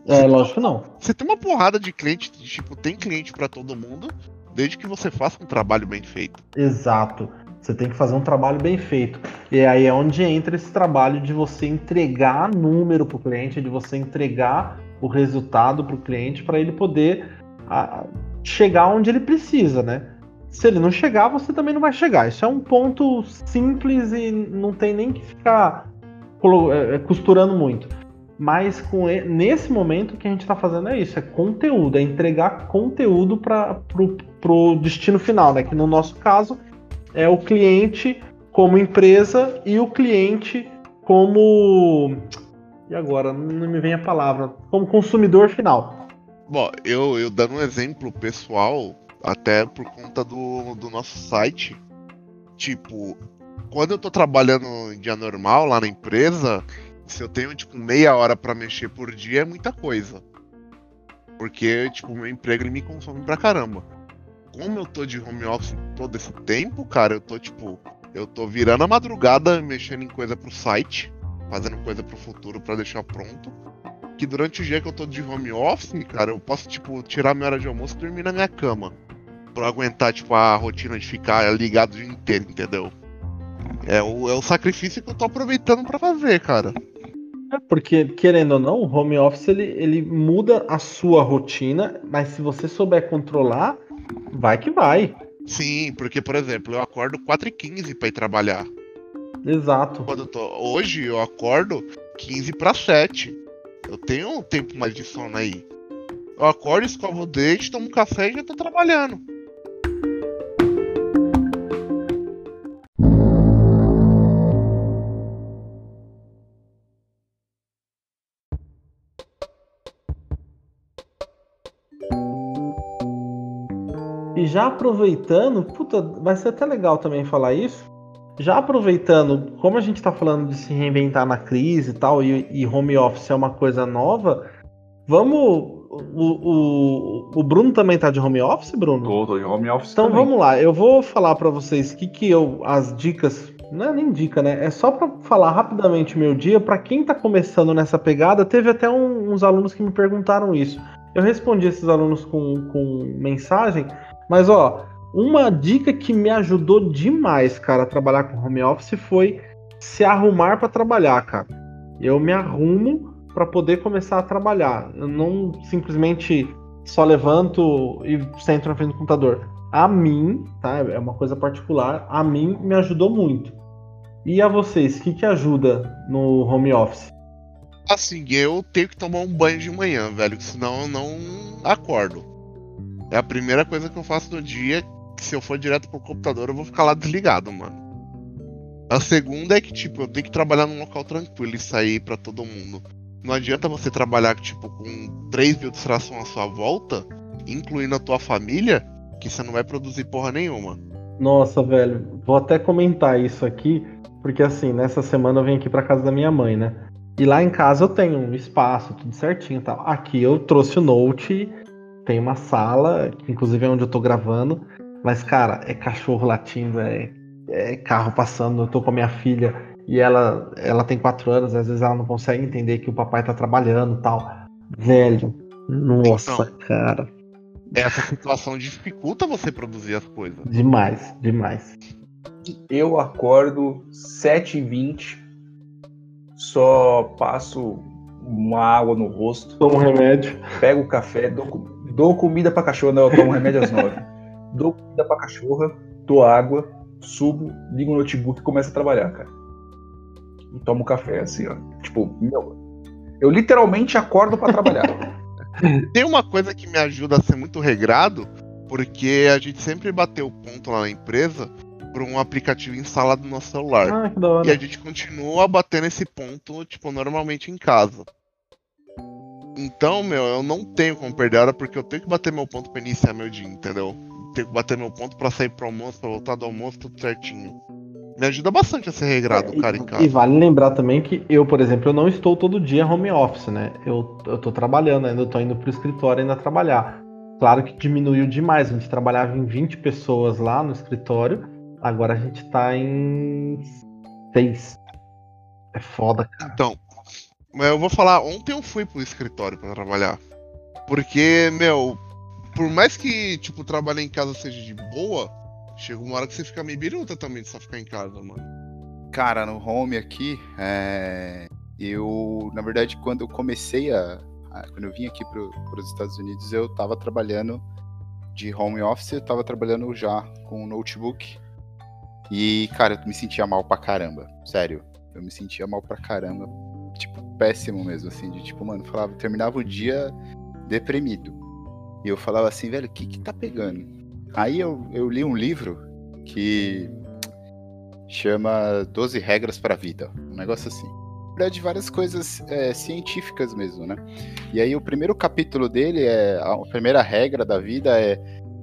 É, lógico que não. Você tem uma porrada de cliente, tipo, tem cliente pra todo mundo, desde que você faça um trabalho bem feito. Exato. Você tem que fazer um trabalho bem feito. E aí é onde entra esse trabalho de você entregar número para o cliente, de você entregar o resultado para o cliente para ele poder ah, chegar onde ele precisa, né? Se ele não chegar, você também não vai chegar. Isso é um ponto simples e não tem nem que ficar eh, eh, costurando muito. Mas com e- nesse momento o que a gente está fazendo é isso, é conteúdo, é entregar conteúdo para o destino final, né? Que no nosso caso é o cliente como empresa e o cliente como e agora não me vem a palavra como consumidor final. Bom, eu, eu dando um exemplo pessoal, até por conta do, do nosso site, tipo, quando eu tô trabalhando em dia normal lá na empresa, se eu tenho, tipo, meia hora pra mexer por dia, é muita coisa. Porque, tipo, meu emprego ele me consome pra caramba. Como eu tô de home office todo esse tempo, cara, eu tô, tipo, eu tô virando a madrugada mexendo em coisa pro site, fazendo coisa pro futuro pra deixar pronto que durante o dia que eu tô de home office, cara, eu posso, tipo, tirar minha hora de almoço e dormir na minha cama. Pra aguentar, tipo, a rotina de ficar ligado o dia inteiro, entendeu? É o, é o sacrifício que eu tô aproveitando pra fazer, cara. É porque, querendo ou não, o home office ele, ele muda a sua rotina, mas se você souber controlar, vai que vai. Sim, porque, por exemplo, eu acordo 4h15 pra ir trabalhar. Exato. Eu tô. Hoje eu acordo 15 para 7. Eu tenho um tempo mais de sono aí. Eu acordo, escovo o dente, tomo café e já tô trabalhando. Já aproveitando, puta, vai ser até legal também falar isso. Já aproveitando, como a gente tá falando de se reinventar na crise e tal, e, e home office é uma coisa nova, vamos. O, o, o Bruno também tá de home office, Bruno? Tô, tô em home office Então também. vamos lá, eu vou falar pra vocês que que eu as dicas, não é nem dica, né? É só pra falar rapidamente o meu dia Pra quem tá começando nessa pegada. Teve até um- uns alunos que me perguntaram isso. Eu respondi esses alunos com, com mensagem, mas ó, uma dica que me ajudou demais, cara, a trabalhar com home office foi se arrumar pra trabalhar, cara. Eu me arrumo pra poder começar a trabalhar. Eu não simplesmente só levanto e sento na frente do computador. A mim, tá? É uma coisa particular. A mim me ajudou muito. E a vocês, o que, que ajuda no home office? Assim, eu tenho que tomar um banho de manhã, velho, senão eu não acordo. É a primeira coisa que eu faço no dia, que se eu for direto pro computador, eu vou ficar lá desligado, mano. A segunda é que, tipo, eu tenho que trabalhar num local tranquilo e sair pra todo mundo. Não adianta você trabalhar, tipo, com 3 mil distrações à sua volta, incluindo a tua família, que você não vai produzir porra nenhuma. Nossa, velho, vou até comentar isso aqui, porque assim, nessa semana eu vim aqui pra casa da minha mãe, né? E lá em casa eu tenho um espaço, tudo certinho e tal. Aqui eu trouxe o Note, tem uma sala, que inclusive é onde eu tô gravando. Mas, cara, é cachorro latindo, é, é carro passando. Eu tô com a minha filha e ela, ela tem quatro anos, às vezes ela não consegue entender que o papai tá trabalhando e tal. Velho, nossa, Então. cara, Essa situação dificulta você produzir as coisas. demais, demais. Eu acordo 7h20, só passo uma água no rosto, Toma um remédio. pego o café, dou, dou comida pra cachorra, não, eu tomo remédio às 9. Dou comida pra cachorra, dou água, subo, ligo o notebook e começo a trabalhar, cara. E tomo café, assim, ó. Tipo, meu, eu literalmente acordo pra trabalhar. Tem uma coisa que me ajuda a ser muito regrado, porque a gente sempre bateu o ponto lá na empresa por um aplicativo instalado no nosso celular. Ah, que da E a gente continua batendo esse ponto, tipo, normalmente em casa. Então, meu, eu não tenho como perder a hora porque eu tenho que bater meu ponto pra iniciar meu dia, entendeu? Tenho que bater meu ponto pra sair pro almoço, pra voltar do almoço, tudo certinho. Me ajuda bastante a ser regrado, E- cara, em E casa. vale lembrar também que eu, por exemplo, eu não estou todo dia home office, né? Eu, eu tô trabalhando ainda, eu tô indo pro escritório ainda trabalhar. Claro que diminuiu demais, a gente trabalhava em 20 pessoas lá no escritório, agora a gente tá em 6. É foda, cara. Então, mas eu vou falar, ontem eu fui pro escritório pra trabalhar. Porque, meu, por mais que, tipo, trabalhar em casa seja de boa, chega uma hora que você fica meio biruta também de só ficar em casa, mano. Cara, no home aqui, é, eu, na verdade, quando eu comecei a. quando eu vim aqui para os Estados Unidos, eu tava trabalhando de home office, eu tava trabalhando já com notebook. E, cara, eu me sentia mal pra caramba. Sério. Eu me sentia mal pra caramba. Tipo, péssimo mesmo, assim, de tipo, mano, falava, terminava o dia deprimido. E eu falava assim, velho, o que que tá pegando? Aí eu, eu li um livro que chama 12 Regras para a Vida, um negócio assim. Na verdade, várias coisas é, científicas mesmo, né? E aí o primeiro capítulo dele é a primeira regra da vida é,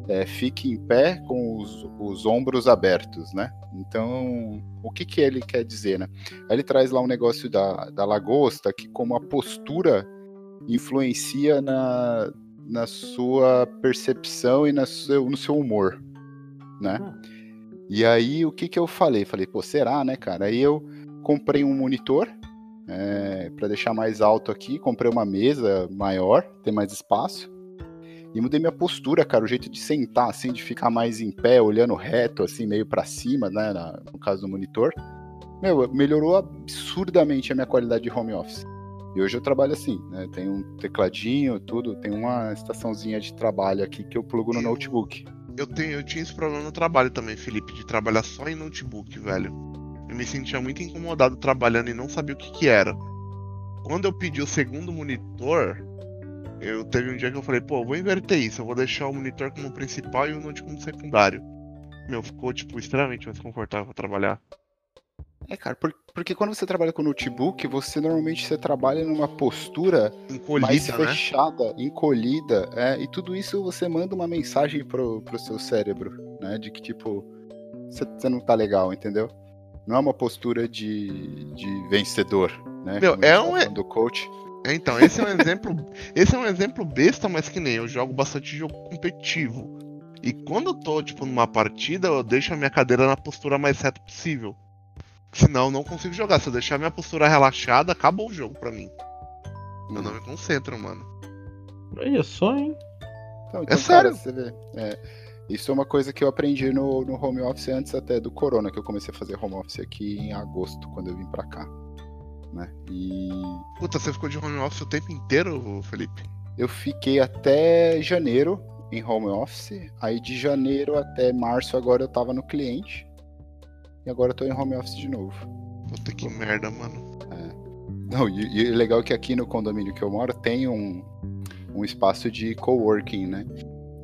é fique em pé com os, os ombros abertos, né? Então, o que que ele quer dizer, né? Ele traz lá um negócio da, da lagosta que como a postura influencia na, na sua percepção e na seu, no seu humor, né? E aí, o que que eu falei? Falei, pô, será, né, cara? Aí eu comprei um monitor é, para deixar mais alto aqui, comprei uma mesa maior, ter mais espaço. E mudei minha postura, cara, o jeito de sentar, assim, de ficar mais em pé, olhando reto, assim, meio para cima, né, na- no caso do monitor. Meu, melhorou absurdamente a minha qualidade de home office. E hoje eu trabalho assim, né, tem um tecladinho, tudo, tem uma estaçãozinha de trabalho aqui que eu plugo no notebook. Eu, tenho, eu tinha esse problema no trabalho também, Felipe, de trabalhar só em notebook, velho. Eu me sentia muito incomodado trabalhando e não sabia o que que era. quando eu pedi o segundo monitor, eu teve um dia que eu falei, pô, eu vou inverter isso, eu vou deixar o monitor como principal e o note como secundário. Meu, ficou, tipo, extremamente mais confortável pra trabalhar. É, cara, por- porque quando você trabalha com notebook, você normalmente você trabalha numa postura mais Encolhida, né? fechada, encolhida, é, e tudo isso você manda uma mensagem pro, pro seu cérebro, né? De que, tipo, você, você não tá legal, entendeu? Não é uma postura de, de vencedor, né? Meu, é tava um- do coach. Então, esse é um exemplo. esse é um exemplo besta, mas que nem eu jogo bastante jogo competitivo. E quando eu tô, tipo, numa partida, eu deixo a minha cadeira na postura mais reta possível. Senão eu não consigo jogar. Se eu deixar minha postura relaxada, acabou o jogo pra mim. Eu não me concentro, mano. É isso, hein? Então, É então, cara, sério? você vê. é, isso é uma coisa que eu aprendi no, no home office antes até do corona, que eu comecei a fazer home office aqui em agosto, quando eu vim pra cá. Né? E Puta, você ficou de home office o tempo inteiro, Felipe? eu fiquei até janeiro em home office. Aí de janeiro até março agora eu tava no cliente. E agora eu tô em home office de novo. Puta que merda, mano. Não, e, e o legal é que aqui no condomínio que eu moro tem um, um espaço de coworking, né?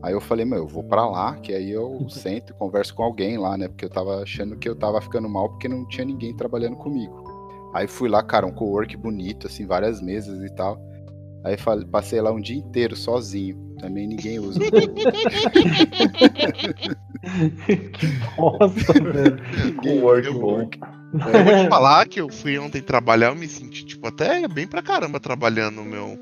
Aí eu falei, meu, eu vou pra lá, que aí eu sento e converso com alguém lá, né? Porque eu tava achando que eu tava ficando mal porque não tinha ninguém trabalhando comigo. Aí fui lá, cara, um cowork bonito, assim, várias mesas e tal. Aí passei lá um dia inteiro sozinho. Também ninguém usa. que bosta, velho. ninguém Cowork usa bom. cowork. Eu vou te falar que eu fui ontem trabalhar, eu me senti, tipo, até bem pra caramba trabalhando, meu.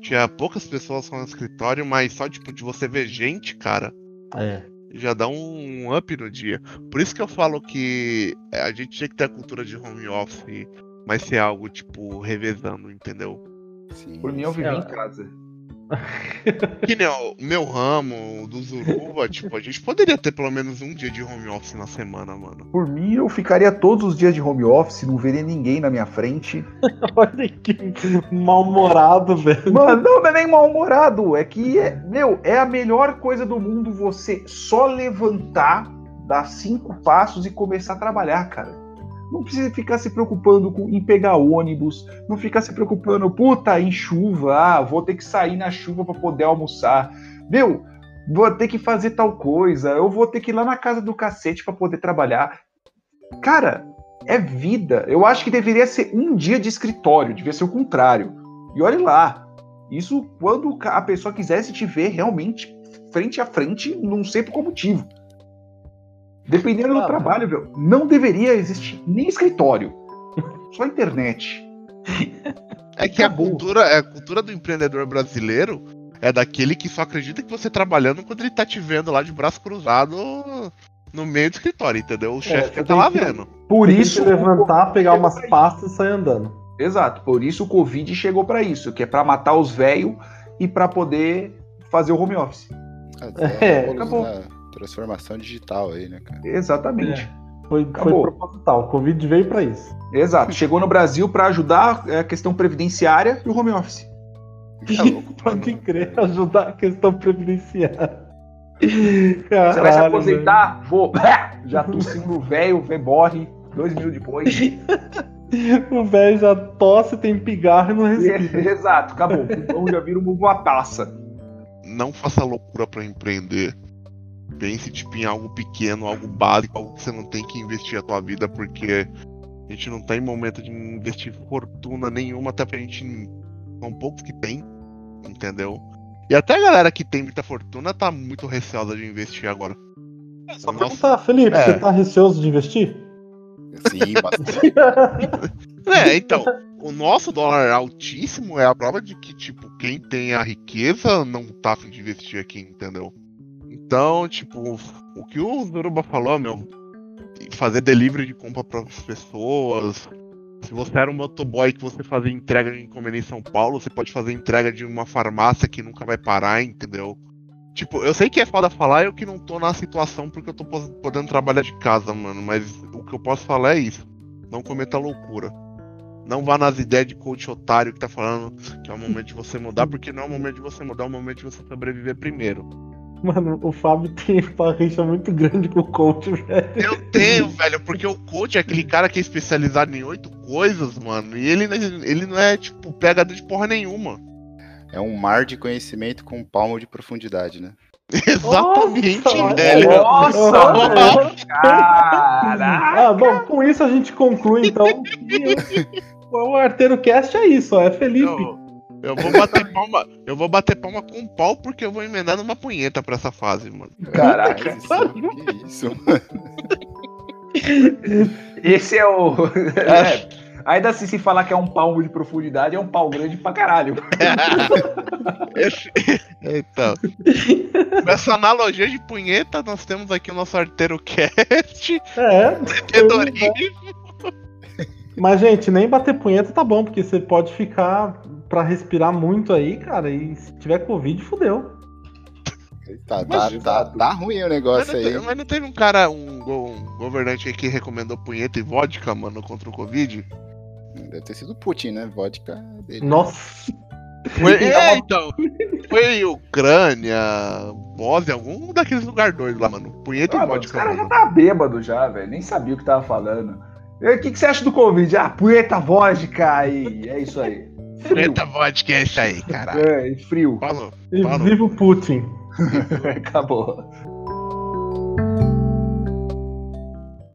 Tinha poucas pessoas só no escritório, mas só, tipo, de você ver gente, cara, É. já dá um up no dia. Por isso que eu falo que é, a gente tinha que ter a cultura de home office, mas ser algo, tipo, revezando, entendeu? Sim. Por mim, eu vivi É. em casa. Que nem o meu ramo, do Zuruba, tipo, a gente poderia ter pelo menos um dia de home office na semana, mano. Por mim, eu ficaria todos os dias de home office, não veria ninguém na minha frente. Olha que mal-humorado, velho. Mano, não, não é nem mal-humorado. É que, é, meu, é a melhor coisa do mundo você só levantar, dar cinco passos e começar a trabalhar, cara. Não precisa ficar se preocupando com, em pegar ônibus, não ficar se preocupando, puta, em chuva, ah, vou ter que sair na chuva para poder almoçar. Meu, vou ter que fazer tal coisa, eu vou ter que ir lá na casa do cacete para poder trabalhar. Cara, é vida. Eu acho que deveria ser um dia de escritório, devia ser o contrário. E olhe lá, isso quando a pessoa quisesse te ver realmente frente a frente, não sei por qual motivo. Dependendo do Ah. trabalho, meu, não deveria existir nem escritório, só internet. É que a cultura, é, a cultura do empreendedor brasileiro é daquele que só acredita que você trabalhando quando ele tá te vendo lá de braço cruzado no meio do escritório, entendeu? O chefe você tá lá que- vendo. Por isso, levantar, pegar umas pastas e sair andando. Exato, por isso o Covid chegou para isso, que é para matar os velhos e para poder fazer o home office. É, a acabou. Transformação digital aí, né, cara? Exatamente. Foi, foi Acabou. proposital. O Covid veio pra isso. Exato. Chegou no Brasil para ajudar é, a questão previdenciária e o home office. Tá louco, Pode crer, ajudar a questão previdenciária. Você vai se Caralho, aposentar? Vou. Já tossindo o velho, vê morre. Dois minutos depois. O velho já tosse, tem pigarro e não respira. Exato, acabou. Então já vira uma taça. Não faça loucura pra empreender. Pense tipo em algo pequeno, algo básico, algo que você não tem que investir a tua vida, porque a gente não tá em momento de investir fortuna nenhuma, até pra gente. São poucos que tem, entendeu? E até a galera que tem muita fortuna tá muito receosa de investir agora. Só Nossa. perguntar, Felipe, É. você tá receoso de investir? Sim, bastante. É, então, o nosso dólar altíssimo é a prova de que, tipo, quem tem a riqueza não tá afim de investir aqui, entendeu? Então, tipo, o que o Zoruba falou, meu, fazer delivery de compra para as pessoas. Se você era um motoboy que você fazia entrega de encomenda em São Paulo, você pode fazer entrega de uma farmácia que nunca vai parar, entendeu? Tipo, eu sei que é foda falar, eu que não tô na situação porque eu tô podendo trabalhar de casa, mano, mas o que eu posso falar é isso. Não cometa loucura. Não vá nas ideias de coach otário que tá falando que é o momento de você mudar, porque não é o momento de você mudar, é o momento de você sobreviver primeiro. Mano, o Fábio tem uma rixa muito grande com o coach, velho. Eu tenho, velho, porque o coach é aquele cara que é especializado em oito coisas, mano. E ele, ele não é, tipo, PHD de porra nenhuma. É um mar de conhecimento com um palmo de profundidade, né? Exatamente, Nossa, velho. Nossa, Nossa. Caraca! Ah, bom, com isso a gente conclui então. o Arteiro Cast é isso, ó, é Felipe. Eu, eu vou bater palma. Eu vou bater palma com um pau porque eu vou emendar numa punheta pra essa fase, mano. Caraca! Que isso? Esse é o. É, ainda assim, se falar que é um palmo de profundidade, é um pau grande pra caralho. Esse- Então, com essa analogia de punheta, nós temos aqui o nosso arteiro cast. É, mas gente, nem bater punheta tá bom, porque você pode ficar pra respirar muito aí, cara, e se tiver Covid, fudeu. Tá, tá, Mas, tá, tá ruim o Mas negócio não, aí. mas não teve um cara, um, um governante aí que recomendou punheta e vodka, mano, contra o Covid? Deve ter sido Putin, né? Vodka dele. Nossa, Foi, É então. Foi Ucrânia, Bósnia, algum daqueles lugares doidos lá, mano. Punheta Ah, e os vodka. caras já mano. tá bêbado já, velho. Nem sabia o que tava falando. O que, que você acha do Covid? Ah, punheta vodka e é isso aí. Punheta vodka é isso aí, caralho. É, e frio. Falou. e Falou. viva o Putin. Acabou.